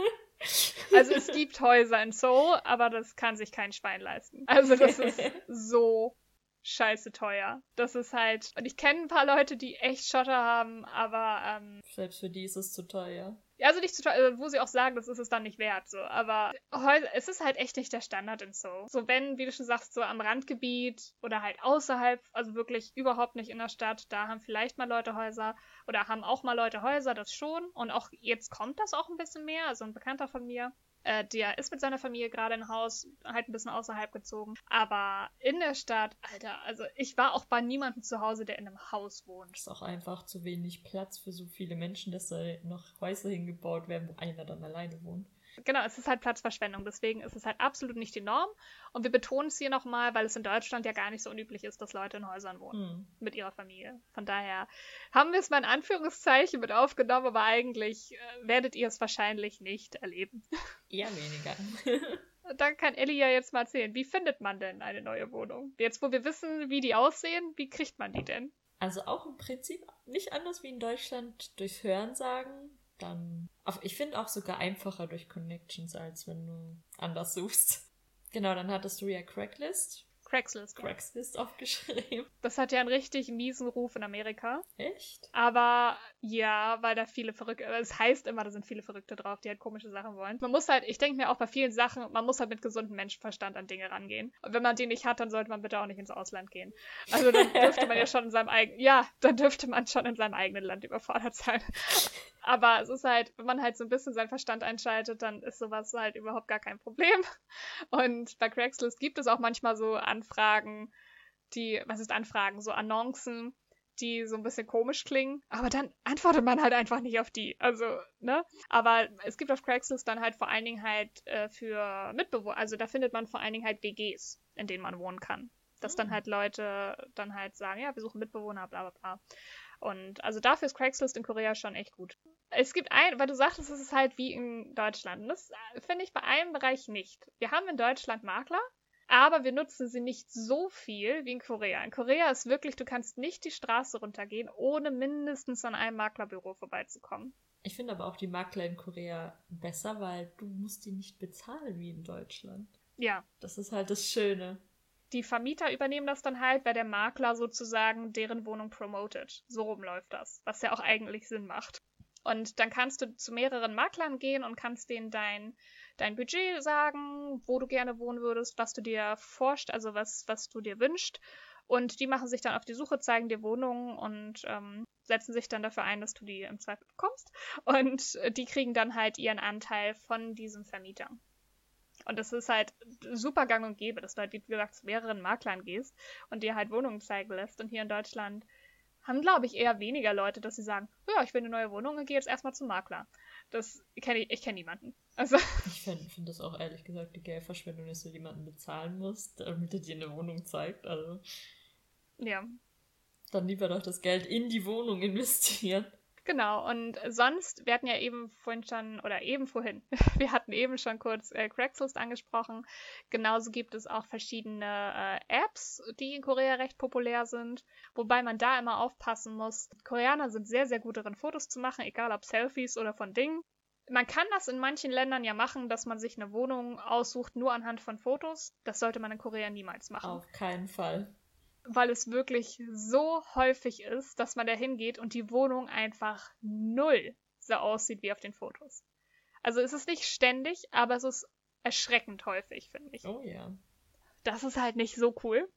Also es gibt Häuser in Seoul, aber das kann sich kein Schwein leisten. Also das ist so scheiße teuer. Das ist halt. Und ich kenne ein paar Leute, die echt Schotter haben, aber. Ähm, Selbst für die ist es zu teuer. Also nicht zu teuer, wo sie auch sagen, das ist es dann nicht wert, so. Aber es ist halt echt nicht der Standard in So. So, wenn, wie du schon sagst, so am Randgebiet oder halt außerhalb, also wirklich überhaupt nicht in der Stadt, da haben vielleicht mal Leute Häuser oder haben auch mal Leute Häuser, das schon. Und auch jetzt kommt das auch ein bisschen mehr. Also ein Bekannter von mir, Äh, der ist mit seiner Familie gerade ein Haus, halt ein bisschen außerhalb gezogen. Aber in der Stadt, Alter, also ich war auch bei niemandem zu Hause, der in einem Haus wohnt. Ist auch einfach zu wenig Platz für so viele Menschen, dass da noch Häuser hingebaut werden, wo einer dann alleine wohnt. Genau, es ist halt Platzverschwendung. Deswegen ist es halt absolut nicht die Norm. Und wir betonen es hier nochmal, weil es in Deutschland ja gar nicht so unüblich ist, dass Leute in Häusern wohnen. Hm. Mit ihrer Familie. Von daher haben wir es mal in Anführungszeichen mit aufgenommen, aber eigentlich äh, werdet ihr es wahrscheinlich nicht erleben. Eher weniger. dann kann Ellie ja jetzt mal erzählen, wie findet man denn eine neue Wohnung? Jetzt, wo wir wissen, wie die aussehen, wie kriegt man die denn? Also auch im Prinzip nicht anders wie in Deutschland durchs Hörensagen dann. Ich finde auch sogar einfacher durch Connections, als wenn du anders suchst. Genau, dann hattest du ja Cracklist. Craigslist. Craigslist aufgeschrieben. Das hat ja einen richtig miesen Ruf in Amerika. Echt? Aber ja, weil da viele Verrückte, es heißt immer, da sind viele Verrückte drauf, die halt komische Sachen wollen. Man muss halt, ich denke mir auch bei vielen Sachen, man muss halt mit gesundem Menschenverstand an Dinge rangehen. Und wenn man den nicht hat, dann sollte man bitte auch nicht ins Ausland gehen. Also dann dürfte man ja schon in seinem eigenen, ja, dann dürfte man schon in seinem eigenen Land überfordert sein. Aber es ist halt, wenn man halt so ein bisschen seinen Verstand einschaltet, dann ist sowas halt überhaupt gar kein Problem. Und bei Craigslist gibt es auch manchmal so Anfragen, die, was ist Anfragen, so Annoncen, die so ein bisschen komisch klingen, aber dann antwortet man halt einfach nicht auf die. Also, ne? Aber es gibt auf Craigslist dann halt vor allen Dingen halt äh, für Mitbewohner, also da findet man vor allen Dingen halt WGs, in denen man wohnen kann. Dass mhm. dann halt Leute dann halt sagen, ja, wir suchen Mitbewohner, bla bla bla. Und also dafür ist Craigslist in Korea schon echt gut. Es gibt ein, weil du sagtest, es ist halt wie in Deutschland. Und das äh, finde ich bei einem Bereich nicht. Wir haben in Deutschland Makler, aber wir nutzen sie nicht so viel wie in Korea. In Korea ist wirklich, du kannst nicht die Straße runtergehen, ohne mindestens an einem Maklerbüro vorbeizukommen. Ich finde aber auch die Makler in Korea besser, weil du musst die nicht bezahlen wie in Deutschland. Ja. Das ist halt das Schöne die Vermieter übernehmen das dann halt, weil der Makler sozusagen deren Wohnung promotet. So rum läuft das, was ja auch eigentlich Sinn macht. Und dann kannst du zu mehreren Maklern gehen und kannst denen dein, dein Budget sagen, wo du gerne wohnen würdest, was du dir forscht, also was, was du dir wünschst. Und die machen sich dann auf die Suche, zeigen dir Wohnungen und ähm, setzen sich dann dafür ein, dass du die im Zweifel bekommst. Und die kriegen dann halt ihren Anteil von diesem Vermieter. Und das ist halt super gang und gäbe, dass du halt, wie gesagt, zu mehreren Maklern gehst und dir halt Wohnungen zeigen lässt. Und hier in Deutschland haben, glaube ich, eher weniger Leute, dass sie sagen, ja, ich will eine neue Wohnung und gehe jetzt erstmal zum Makler. Das kenne ich, ich kenne niemanden. Also. Ich finde find das auch ehrlich gesagt die Geldverschwendung, dass du jemanden bezahlen musst, damit er dir eine Wohnung zeigt. Also. Ja. Dann lieber doch das Geld in die Wohnung investieren. Genau, und sonst, wir hatten ja eben vorhin schon, oder eben vorhin, wir hatten eben schon kurz äh, Craigslist angesprochen. Genauso gibt es auch verschiedene äh, Apps, die in Korea recht populär sind, wobei man da immer aufpassen muss. Koreaner sind sehr, sehr gut darin, Fotos zu machen, egal ob Selfies oder von Dingen. Man kann das in manchen Ländern ja machen, dass man sich eine Wohnung aussucht, nur anhand von Fotos. Das sollte man in Korea niemals machen. Auf keinen Fall weil es wirklich so häufig ist, dass man da hingeht und die Wohnung einfach null so aussieht wie auf den Fotos. Also es ist nicht ständig, aber es ist erschreckend häufig, finde ich. Oh ja. Das ist halt nicht so cool.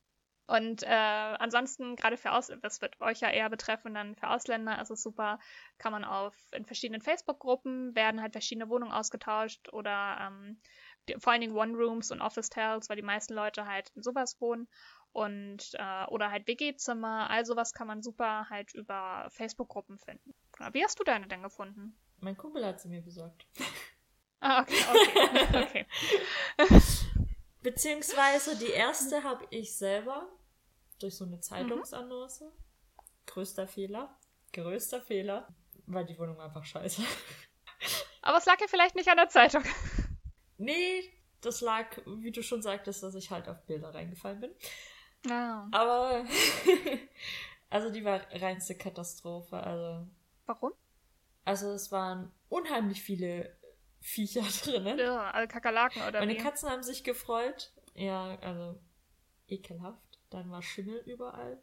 Und äh, ansonsten, gerade für Aus das wird euch ja eher betreffen, dann für Ausländer ist es super, kann man auf in verschiedenen Facebook-Gruppen werden halt verschiedene Wohnungen ausgetauscht oder ähm, die, vor allen Dingen One-Rooms und Office-Tales, weil die meisten Leute halt in sowas wohnen und äh, oder halt WG-Zimmer, all sowas kann man super halt über Facebook-Gruppen finden. Wie hast du deine denn gefunden? Mein Kumpel hat sie mir besorgt. Ah, okay, okay, okay. Beziehungsweise die erste habe ich selber durch so eine Zeitungsannonce. Mhm. Größter Fehler. Größter Fehler. Weil die Wohnung einfach scheiße. Aber es lag ja vielleicht nicht an der Zeitung. Nee, das lag, wie du schon sagtest, dass ich halt auf Bilder reingefallen bin. Ah. Aber, also die war reinste Katastrophe. Also. Warum? Also es waren unheimlich viele Viecher drinnen. Ja, also Kakerlaken oder Meine wie? Katzen haben sich gefreut. Ja, also ekelhaft. Dann war Schimmel überall.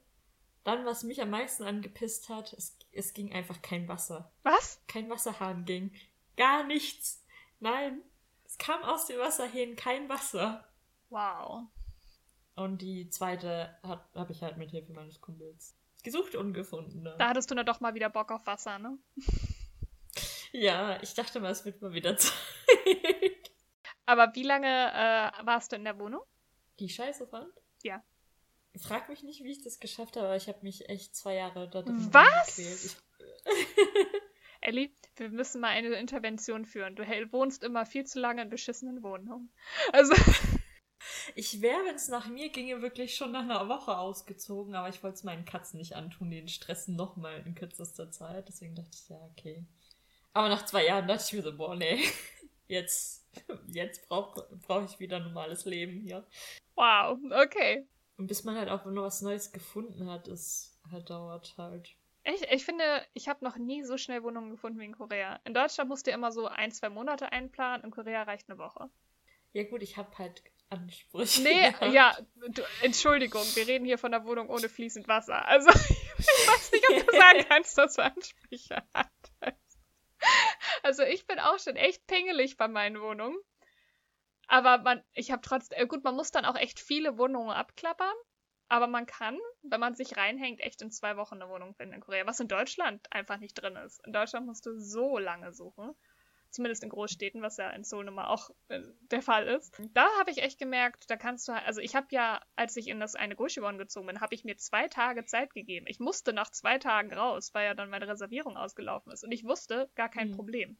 Dann, was mich am meisten angepisst hat, es, es ging einfach kein Wasser. Was? Kein Wasserhahn ging. Gar nichts. Nein. Es kam aus dem Wasserhähnen kein Wasser. Wow. Und die zweite habe ich halt mit Hilfe meines Kumpels gesucht und gefunden. Ne? Da hattest du dann doch mal wieder Bock auf Wasser, ne? ja, ich dachte mal, es wird mal wieder Zeit. Aber wie lange äh, warst du in der Wohnung? Die scheiße fand? Ja. Frag mich nicht, wie ich das geschafft habe, aber ich habe mich echt zwei Jahre da drin Was? Ich, Ellie, wir müssen mal eine Intervention führen. Du wohnst immer viel zu lange in beschissenen Wohnungen. Also, ich wäre, wenn es nach mir ginge, wirklich schon nach einer Woche ausgezogen, aber ich wollte es meinen Katzen nicht antun, den Stressen nochmal in kürzester Zeit. Deswegen dachte ich, ja, okay. Aber nach zwei Jahren dachte ich mir so, boah, nee, jetzt, jetzt brauche brauch ich wieder ein normales Leben hier. wow, okay. Und bis man halt auch nur was Neues gefunden hat, es halt dauert halt. Ich, ich finde, ich habe noch nie so schnell Wohnungen gefunden wie in Korea. In Deutschland musst du immer so ein, zwei Monate einplanen, in Korea reicht eine Woche. Ja gut, ich habe halt Ansprüche. Nee, gehabt. ja, du, Entschuldigung, wir reden hier von einer Wohnung ohne fließend Wasser. Also, ich weiß nicht, ob du sagen kannst, dass du Ansprüche hattest. Also, ich bin auch schon echt pingelig bei meinen Wohnungen. Aber man, ich habe trotzdem, äh, gut, man muss dann auch echt viele Wohnungen abklappern. Aber man kann, wenn man sich reinhängt, echt in zwei Wochen eine Wohnung finden in Korea, was in Deutschland einfach nicht drin ist. In Deutschland musst du so lange suchen. Zumindest in Großstädten, was ja in Seoul nun mal auch äh, der Fall ist. Da habe ich echt gemerkt, da kannst du, also ich habe ja, als ich in das eine Goshibon gezogen bin, habe ich mir zwei Tage Zeit gegeben. Ich musste nach zwei Tagen raus, weil ja dann meine Reservierung ausgelaufen ist. Und ich wusste, gar kein Hm. Problem.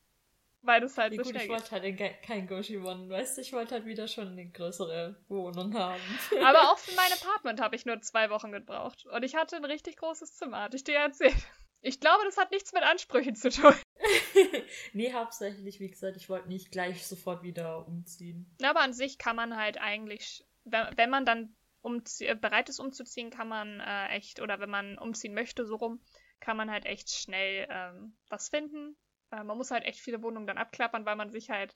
Weil das halt Ja, so gut, schnell ich wollte halt ge- kein Goshibon, weißt du, ich wollte halt wieder schon eine größere Wohnung haben. Aber auch für mein Apartment habe ich nur zwei Wochen gebraucht. Und ich hatte ein richtig großes Zimmer, hatte ich dir erzählt. Ich glaube, das hat nichts mit Ansprüchen zu tun. nee, hauptsächlich, wie gesagt, ich wollte nicht gleich sofort wieder umziehen. Aber an sich kann man halt eigentlich, wenn, wenn man dann äh, bereit ist umzuziehen, kann man äh, echt, oder wenn man umziehen möchte, so rum, kann man halt echt schnell ähm, was finden. Äh, man muss halt echt viele Wohnungen dann abklappern, weil man sich halt,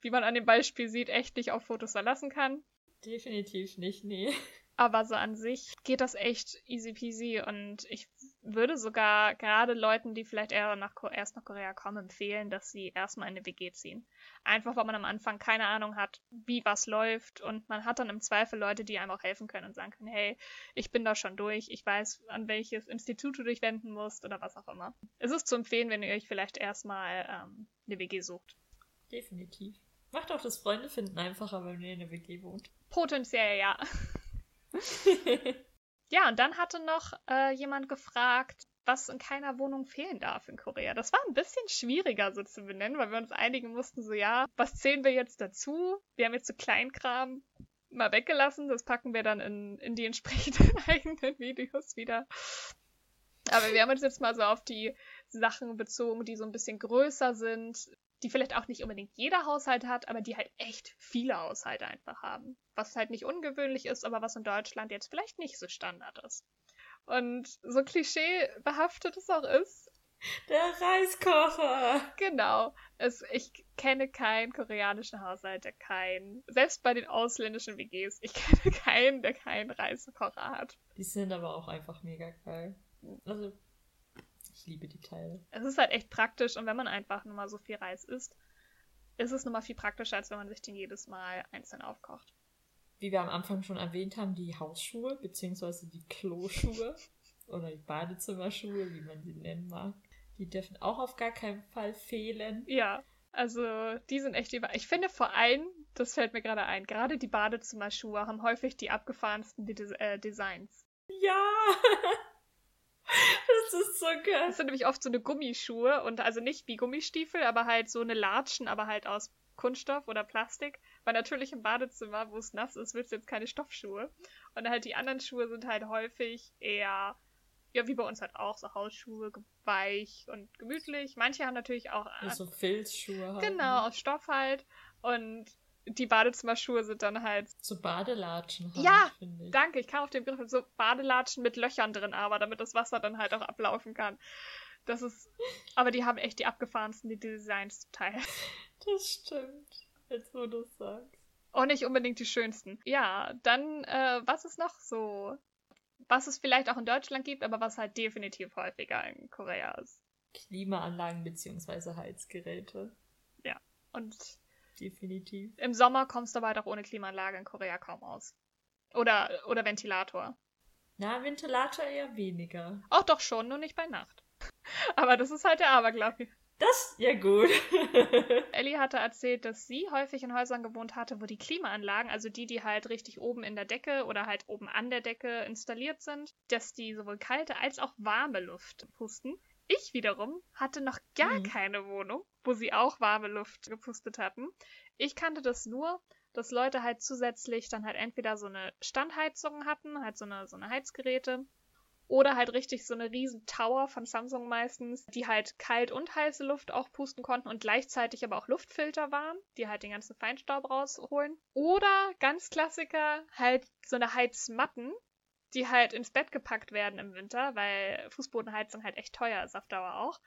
wie man an dem Beispiel sieht, echt nicht auf Fotos verlassen kann. Definitiv nicht, nee. Aber so an sich geht das echt easy peasy und ich würde sogar gerade Leuten, die vielleicht eher nach, erst nach Korea kommen, empfehlen, dass sie erstmal in eine WG ziehen. Einfach, weil man am Anfang keine Ahnung hat, wie was läuft und man hat dann im Zweifel Leute, die einem auch helfen können und sagen können, hey, ich bin da schon durch, ich weiß, an welches Institut du dich wenden musst oder was auch immer. Es ist zu empfehlen, wenn ihr euch vielleicht erstmal ähm, eine WG sucht. Definitiv. Macht auch das Freunde finden einfacher, wenn ihr in der WG wohnt. Potenziell ja. Ja, und dann hatte noch äh, jemand gefragt, was in keiner Wohnung fehlen darf in Korea. Das war ein bisschen schwieriger so zu benennen, weil wir uns einigen mussten, so ja, was zählen wir jetzt dazu? Wir haben jetzt so Kleinkram mal weggelassen, das packen wir dann in, in die entsprechenden eigenen Videos wieder. Aber wir haben uns jetzt mal so auf die Sachen bezogen, die so ein bisschen größer sind, die vielleicht auch nicht unbedingt jeder Haushalt hat, aber die halt echt viele Haushalte einfach haben. Was halt nicht ungewöhnlich ist, aber was in Deutschland jetzt vielleicht nicht so Standard ist. Und so klischeebehaftet es auch ist, Der Reiskocher! genau. Es, ich kenne keinen koreanischen Haushalt, der keinen, selbst bei den ausländischen WGs, ich kenne keinen, der keinen Reiskocher hat. Die sind aber auch einfach mega geil. Also, ich liebe die Teile. Es ist halt echt praktisch und wenn man einfach nur mal so viel Reis isst, ist es nochmal viel praktischer, als wenn man sich den jedes Mal einzeln aufkocht. Wie wir am Anfang schon erwähnt haben, die Hausschuhe, beziehungsweise die Kloschuhe oder die Badezimmerschuhe, wie man sie nennen mag, die dürfen auch auf gar keinen Fall fehlen. Ja, also die sind echt über. Ich finde vor allem, das fällt mir gerade ein, gerade die Badezimmerschuhe haben häufig die abgefahrensten Des äh, Designs. Ja! das ist so geil. Das sind nämlich oft so eine Gummischuhe und also nicht wie Gummistiefel, aber halt so eine Latschen, aber halt aus Kunststoff oder Plastik. Weil natürlich im Badezimmer, wo es nass ist, willst du jetzt keine Stoffschuhe. Und halt die anderen Schuhe sind halt häufig eher, ja, wie bei uns halt auch, so Hausschuhe, weich und gemütlich. Manche haben natürlich auch Ja, so Filzschuhe halt. Genau, aus Stoff halt. Und die Badezimmerschuhe sind dann halt. So Badelatschen halt, Ja, finde ich. Danke, ich kam auf den Begriff so Badelatschen mit Löchern drin, aber damit das Wasser dann halt auch ablaufen kann. Das ist. Aber die haben echt die abgefahrensten die Designs zum Teil. Das stimmt. Jetzt wo du es sagst. Auch nicht unbedingt die schönsten. Ja, dann, äh, was ist noch so? Was es vielleicht auch in Deutschland gibt, aber was halt definitiv häufiger in Korea ist. Klimaanlagen beziehungsweise Heizgeräte. Und Definitiv. im Sommer kommst du aber halt auch ohne Klimaanlage in Korea kaum aus. Oder, oder Ventilator. Na, Ventilator eher weniger. Auch doch schon, nur nicht bei Nacht. Aber das ist halt der Aberglaube. Das, ja gut. Ellie hatte erzählt, dass sie häufig in Häusern gewohnt hatte, wo die Klimaanlagen, also die, die halt richtig oben in der Decke oder halt oben an der Decke installiert sind, dass die sowohl kalte als auch warme Luft pusten. Ich wiederum hatte noch gar mhm. keine Wohnung, wo sie auch warme Luft gepustet hatten. Ich kannte das nur, dass Leute halt zusätzlich dann halt entweder so eine Standheizung hatten, halt so eine, so eine Heizgeräte, oder halt richtig so eine riesen Tower von Samsung meistens, die halt kalt und heiße Luft auch pusten konnten und gleichzeitig aber auch Luftfilter waren, die halt den ganzen Feinstaub rausholen. Oder ganz Klassiker, halt so eine Heizmatten, die halt ins Bett gepackt werden im Winter, weil Fußbodenheizung halt echt teuer ist auf Dauer auch.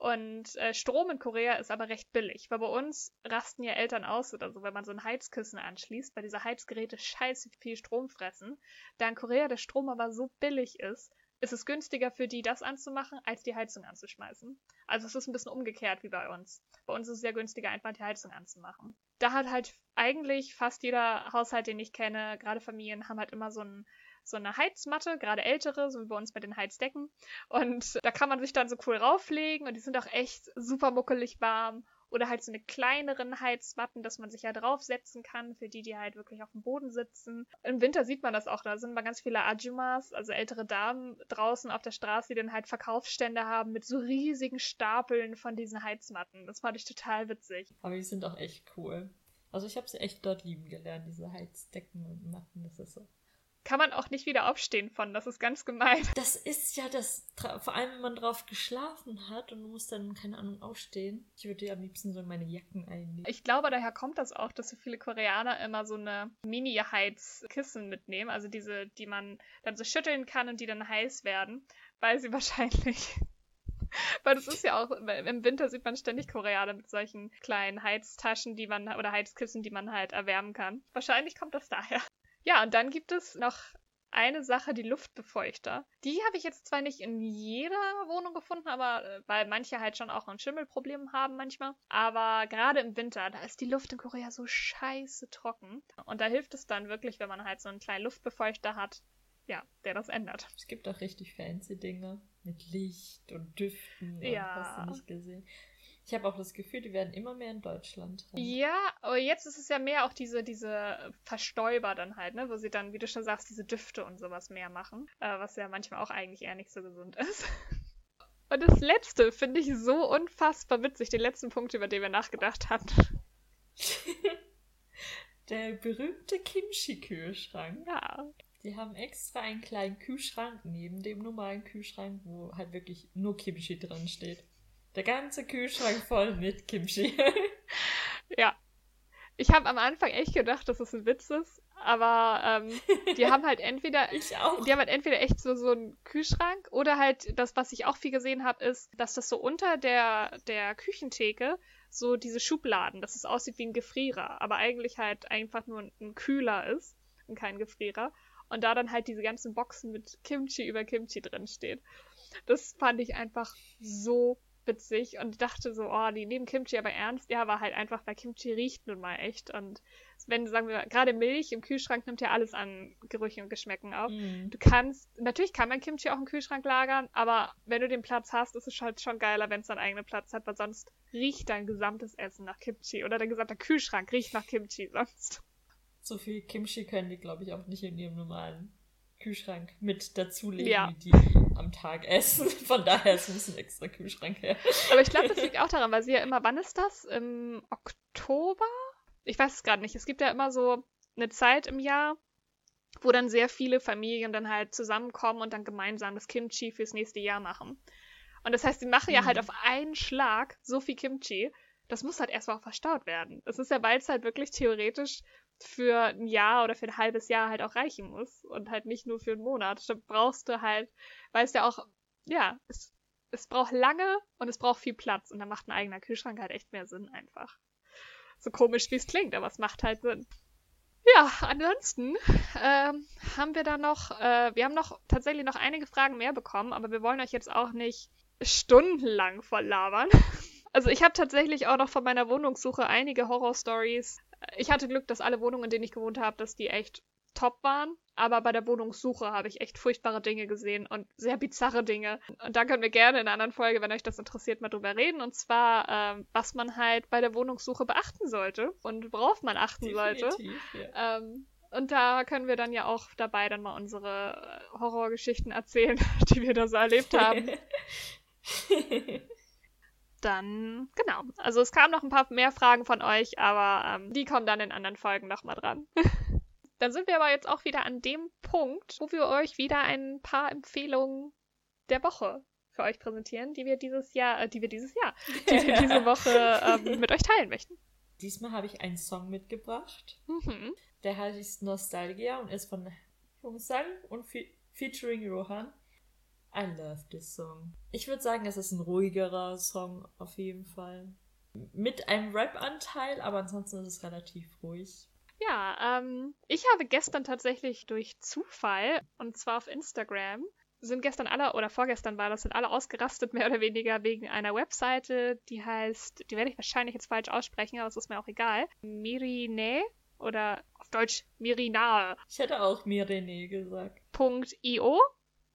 Und äh, Strom in Korea ist aber recht billig, weil bei uns rasten ja Eltern aus oder so, wenn man so ein Heizkissen anschließt, weil diese Heizgeräte scheiße viel Strom fressen. Da in Korea der Strom aber so billig ist, ist es günstiger für die, das anzumachen, als die Heizung anzuschmeißen. Also es ist ein bisschen umgekehrt wie bei uns. Bei uns ist es sehr günstiger, einfach die Heizung anzumachen. Da hat halt eigentlich fast jeder Haushalt, den ich kenne, gerade Familien, haben halt immer so, ein, so eine Heizmatte, gerade ältere, so wie bei uns bei den Heizdecken. Und da kann man sich dann so cool rauflegen und die sind auch echt super muckelig warm oder halt so eine kleineren Heizmatten, dass man sich ja draufsetzen kann, für die, die halt wirklich auf dem Boden sitzen. Im Winter sieht man das auch, da sind mal ganz viele Ajumas, also ältere Damen draußen auf der Straße, die dann halt Verkaufsstände haben mit so riesigen Stapeln von diesen Heizmatten. Das fand ich total witzig. Aber die sind auch echt cool. Also ich habe sie echt dort lieben gelernt, diese Heizdecken und Matten, das ist so kann man auch nicht wieder aufstehen von. Das ist ganz gemein. Das ist ja das, vor allem wenn man drauf geschlafen hat und muss dann, keine Ahnung, aufstehen. Ich würde ja am liebsten so in meine Jacken einnehmen. Ich glaube, daher kommt das auch, dass so viele Koreaner immer so eine Mini-Heizkissen mitnehmen. Also diese, die man dann so schütteln kann und die dann heiß werden, weil sie wahrscheinlich weil das ist ja auch, im Winter sieht man ständig Koreaner mit solchen kleinen Heiztaschen, die man, oder Heizkissen, die man halt erwärmen kann. Wahrscheinlich kommt das daher. Ja, und dann gibt es noch eine Sache, die Luftbefeuchter. Die habe ich jetzt zwar nicht in jeder Wohnung gefunden, aber äh, weil manche halt schon auch ein Schimmelproblem haben manchmal. Aber gerade im Winter, da ist die Luft in Korea so scheiße trocken. Und da hilft es dann wirklich, wenn man halt so einen kleinen Luftbefeuchter hat, ja, der das ändert. Es gibt auch richtig fancy Dinge mit Licht und Düften. Ja. Und hast du nicht gesehen. Ich habe auch das Gefühl, die werden immer mehr in Deutschland. Haben. Ja, aber jetzt ist es ja mehr auch diese, diese Verstäuber dann halt, ne, wo sie dann, wie du schon sagst, diese Düfte und sowas mehr machen, äh, was ja manchmal auch eigentlich eher nicht so gesund ist. Und das letzte finde ich so unfassbar witzig, den letzten Punkt, über den wir nachgedacht haben. Der berühmte Kimchi-Kühlschrank. Ja. Die haben extra einen kleinen Kühlschrank neben dem normalen Kühlschrank, wo halt wirklich nur Kimchi drin steht. Der ganze Kühlschrank voll mit Kimchi. ja. Ich habe am Anfang echt gedacht, dass es ein Witz ist, aber ähm, die haben halt entweder ich auch. die haben halt entweder echt so so einen Kühlschrank oder halt das, was ich auch viel gesehen habe, ist, dass das so unter der der Küchentheke so diese Schubladen, dass es aussieht wie ein Gefrierer, aber eigentlich halt einfach nur ein Kühler ist und kein Gefrierer und da dann halt diese ganzen Boxen mit Kimchi über Kimchi drin steht. Das fand ich einfach so witzig und dachte so, oh, die nehmen Kimchi aber ernst. Ja, war halt einfach, weil Kimchi riecht nun mal echt. Und wenn, sagen wir, gerade Milch im Kühlschrank nimmt ja alles an Gerüchen und Geschmäcken auf. Mm. Du kannst, natürlich kann man Kimchi auch im Kühlschrank lagern, aber wenn du den Platz hast, ist es halt schon geiler, wenn es seinen eigenen Platz hat, weil sonst riecht dein gesamtes Essen nach Kimchi oder dein gesamter Kühlschrank riecht nach Kimchi sonst. So viel Kimchi können die, glaube ich, auch nicht in ihrem normalen Kühlschrank mit dazulegen, ja. die am Tag essen. Von daher ist es ein extra Kühlschrank her. Aber ich glaube, das liegt auch daran, weil sie ja immer, wann ist das? Im Oktober? Ich weiß es gerade nicht. Es gibt ja immer so eine Zeit im Jahr, wo dann sehr viele Familien dann halt zusammenkommen und dann gemeinsam das Kimchi fürs nächste Jahr machen. Und das heißt, sie machen ja halt mhm. auf einen Schlag so viel Kimchi. Das muss halt erstmal auch verstaut werden. Das ist ja, weil es halt wirklich theoretisch für ein Jahr oder für ein halbes Jahr halt auch reichen muss und halt nicht nur für einen Monat. Da brauchst du halt, weil es ja auch, ja, es, es braucht lange und es braucht viel Platz und da macht ein eigener Kühlschrank halt echt mehr Sinn einfach. So komisch wie es klingt, aber es macht halt Sinn. Ja, ansonsten ähm, haben wir da noch, äh, wir haben noch tatsächlich noch einige Fragen mehr bekommen, aber wir wollen euch jetzt auch nicht stundenlang voll labern. Also ich habe tatsächlich auch noch von meiner Wohnungssuche einige Horror-Stories ich hatte Glück, dass alle Wohnungen, in denen ich gewohnt habe, dass die echt top waren. Aber bei der Wohnungssuche habe ich echt furchtbare Dinge gesehen und sehr bizarre Dinge. Und da können wir gerne in einer anderen Folge, wenn euch das interessiert, mal drüber reden. Und zwar, ähm, was man halt bei der Wohnungssuche beachten sollte und worauf man achten Definitiv, sollte. Ja. Ähm, und da können wir dann ja auch dabei dann mal unsere äh, Horrorgeschichten erzählen, die wir da so erlebt haben. dann, genau. Also es kamen noch ein paar mehr Fragen von euch, aber ähm, die kommen dann in anderen Folgen nochmal dran. dann sind wir aber jetzt auch wieder an dem Punkt, wo wir euch wieder ein paar Empfehlungen der Woche für euch präsentieren, die wir dieses Jahr, äh, die wir dieses Jahr, die wir diese Woche ähm, mit euch teilen möchten. Diesmal habe ich einen Song mitgebracht. Mhm. Der heißt Nostalgia und ist von Jungsang und fe featuring Rohan. I love this song. Ich würde sagen, es ist ein ruhigerer Song auf jeden Fall. Mit einem Rap-Anteil, aber ansonsten ist es relativ ruhig. Ja, ähm, ich habe gestern tatsächlich durch Zufall, und zwar auf Instagram, sind gestern alle, oder vorgestern war das, sind alle ausgerastet, mehr oder weniger, wegen einer Webseite, die heißt, die werde ich wahrscheinlich jetzt falsch aussprechen, aber es ist mir auch egal. Mirine oder auf Deutsch Mirinae. Ich hätte auch Mirine gesagt. .io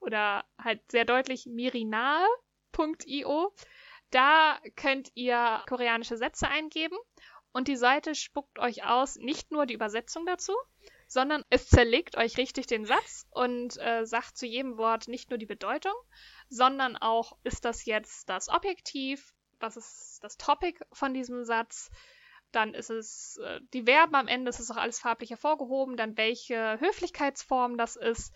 oder halt sehr deutlich mirinae.io. Da könnt ihr koreanische Sätze eingeben und die Seite spuckt euch aus nicht nur die Übersetzung dazu, sondern es zerlegt euch richtig den Satz und äh, sagt zu jedem Wort nicht nur die Bedeutung, sondern auch, ist das jetzt das Objektiv, was ist das Topic von diesem Satz, dann ist es äh, die Verben am Ende, es ist auch alles farblich hervorgehoben, dann welche Höflichkeitsform das ist,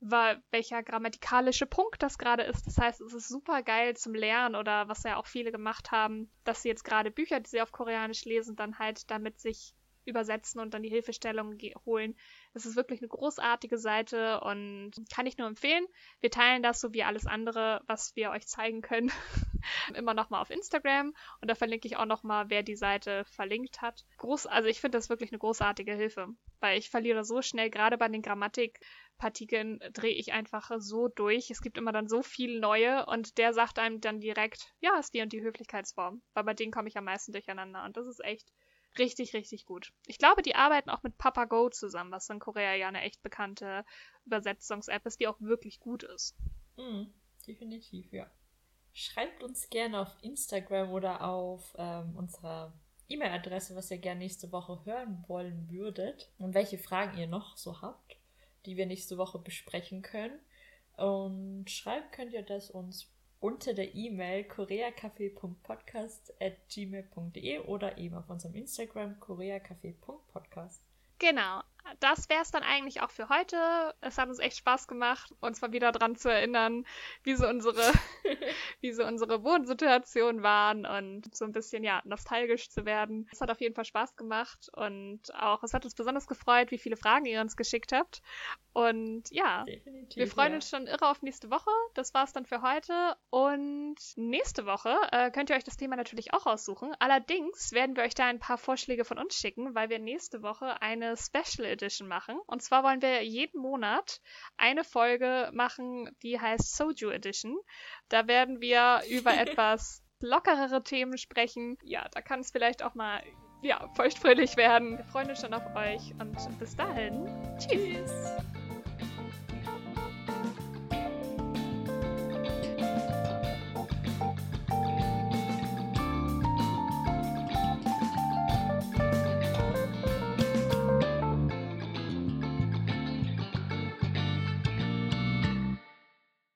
welcher grammatikalische Punkt das gerade ist. Das heißt, es ist super geil zum Lernen oder was ja auch viele gemacht haben, dass sie jetzt gerade Bücher, die sie auf Koreanisch lesen, dann halt damit sich übersetzen und dann die Hilfestellung holen. Es ist wirklich eine großartige Seite und kann ich nur empfehlen. Wir teilen das so wie alles andere, was wir euch zeigen können, immer nochmal auf Instagram und da verlinke ich auch nochmal, wer die Seite verlinkt hat. Groß, also ich finde das wirklich eine großartige Hilfe, weil ich verliere so schnell, gerade bei den Grammatikpartikeln drehe ich einfach so durch. Es gibt immer dann so viel neue und der sagt einem dann direkt, ja, ist die und die Höflichkeitsform. Weil bei denen komme ich am meisten durcheinander und das ist echt richtig, richtig gut. Ich glaube, die arbeiten auch mit PapaGo zusammen, was in Korea ja eine echt bekannte Übersetzungs-App ist, die auch wirklich gut ist. Mhm, definitiv, ja. Schreibt uns gerne auf Instagram oder auf ähm, unserer E-Mail-Adresse, was ihr gerne nächste Woche hören wollen würdet und welche Fragen ihr noch so habt, die wir nächste Woche besprechen können. Und schreibt könnt ihr das uns unter der E-Mail koreacafé.podcast.gmail.de oder eben auf unserem Instagram koreacafé.podcast. Genau das wäre es dann eigentlich auch für heute. Es hat uns echt Spaß gemacht, uns mal wieder dran zu erinnern, wie so unsere, wie so unsere Wohnsituationen waren und so ein bisschen, ja, nostalgisch zu werden. Es hat auf jeden Fall Spaß gemacht und auch, es hat uns besonders gefreut, wie viele Fragen ihr uns geschickt habt. Und ja, Definitiv, wir freuen ja. uns schon irre auf nächste Woche. Das war's dann für heute. Und nächste Woche äh, könnt ihr euch das Thema natürlich auch aussuchen. Allerdings werden wir euch da ein paar Vorschläge von uns schicken, weil wir nächste Woche eine Special Edition machen. Und zwar wollen wir jeden Monat eine Folge machen, die heißt Soju Edition. Da werden wir über etwas lockerere Themen sprechen. Ja, da kann es vielleicht auch mal ja, feuchtfröhlich werden. Wir freuen uns schon auf euch und bis dahin. Tschüss.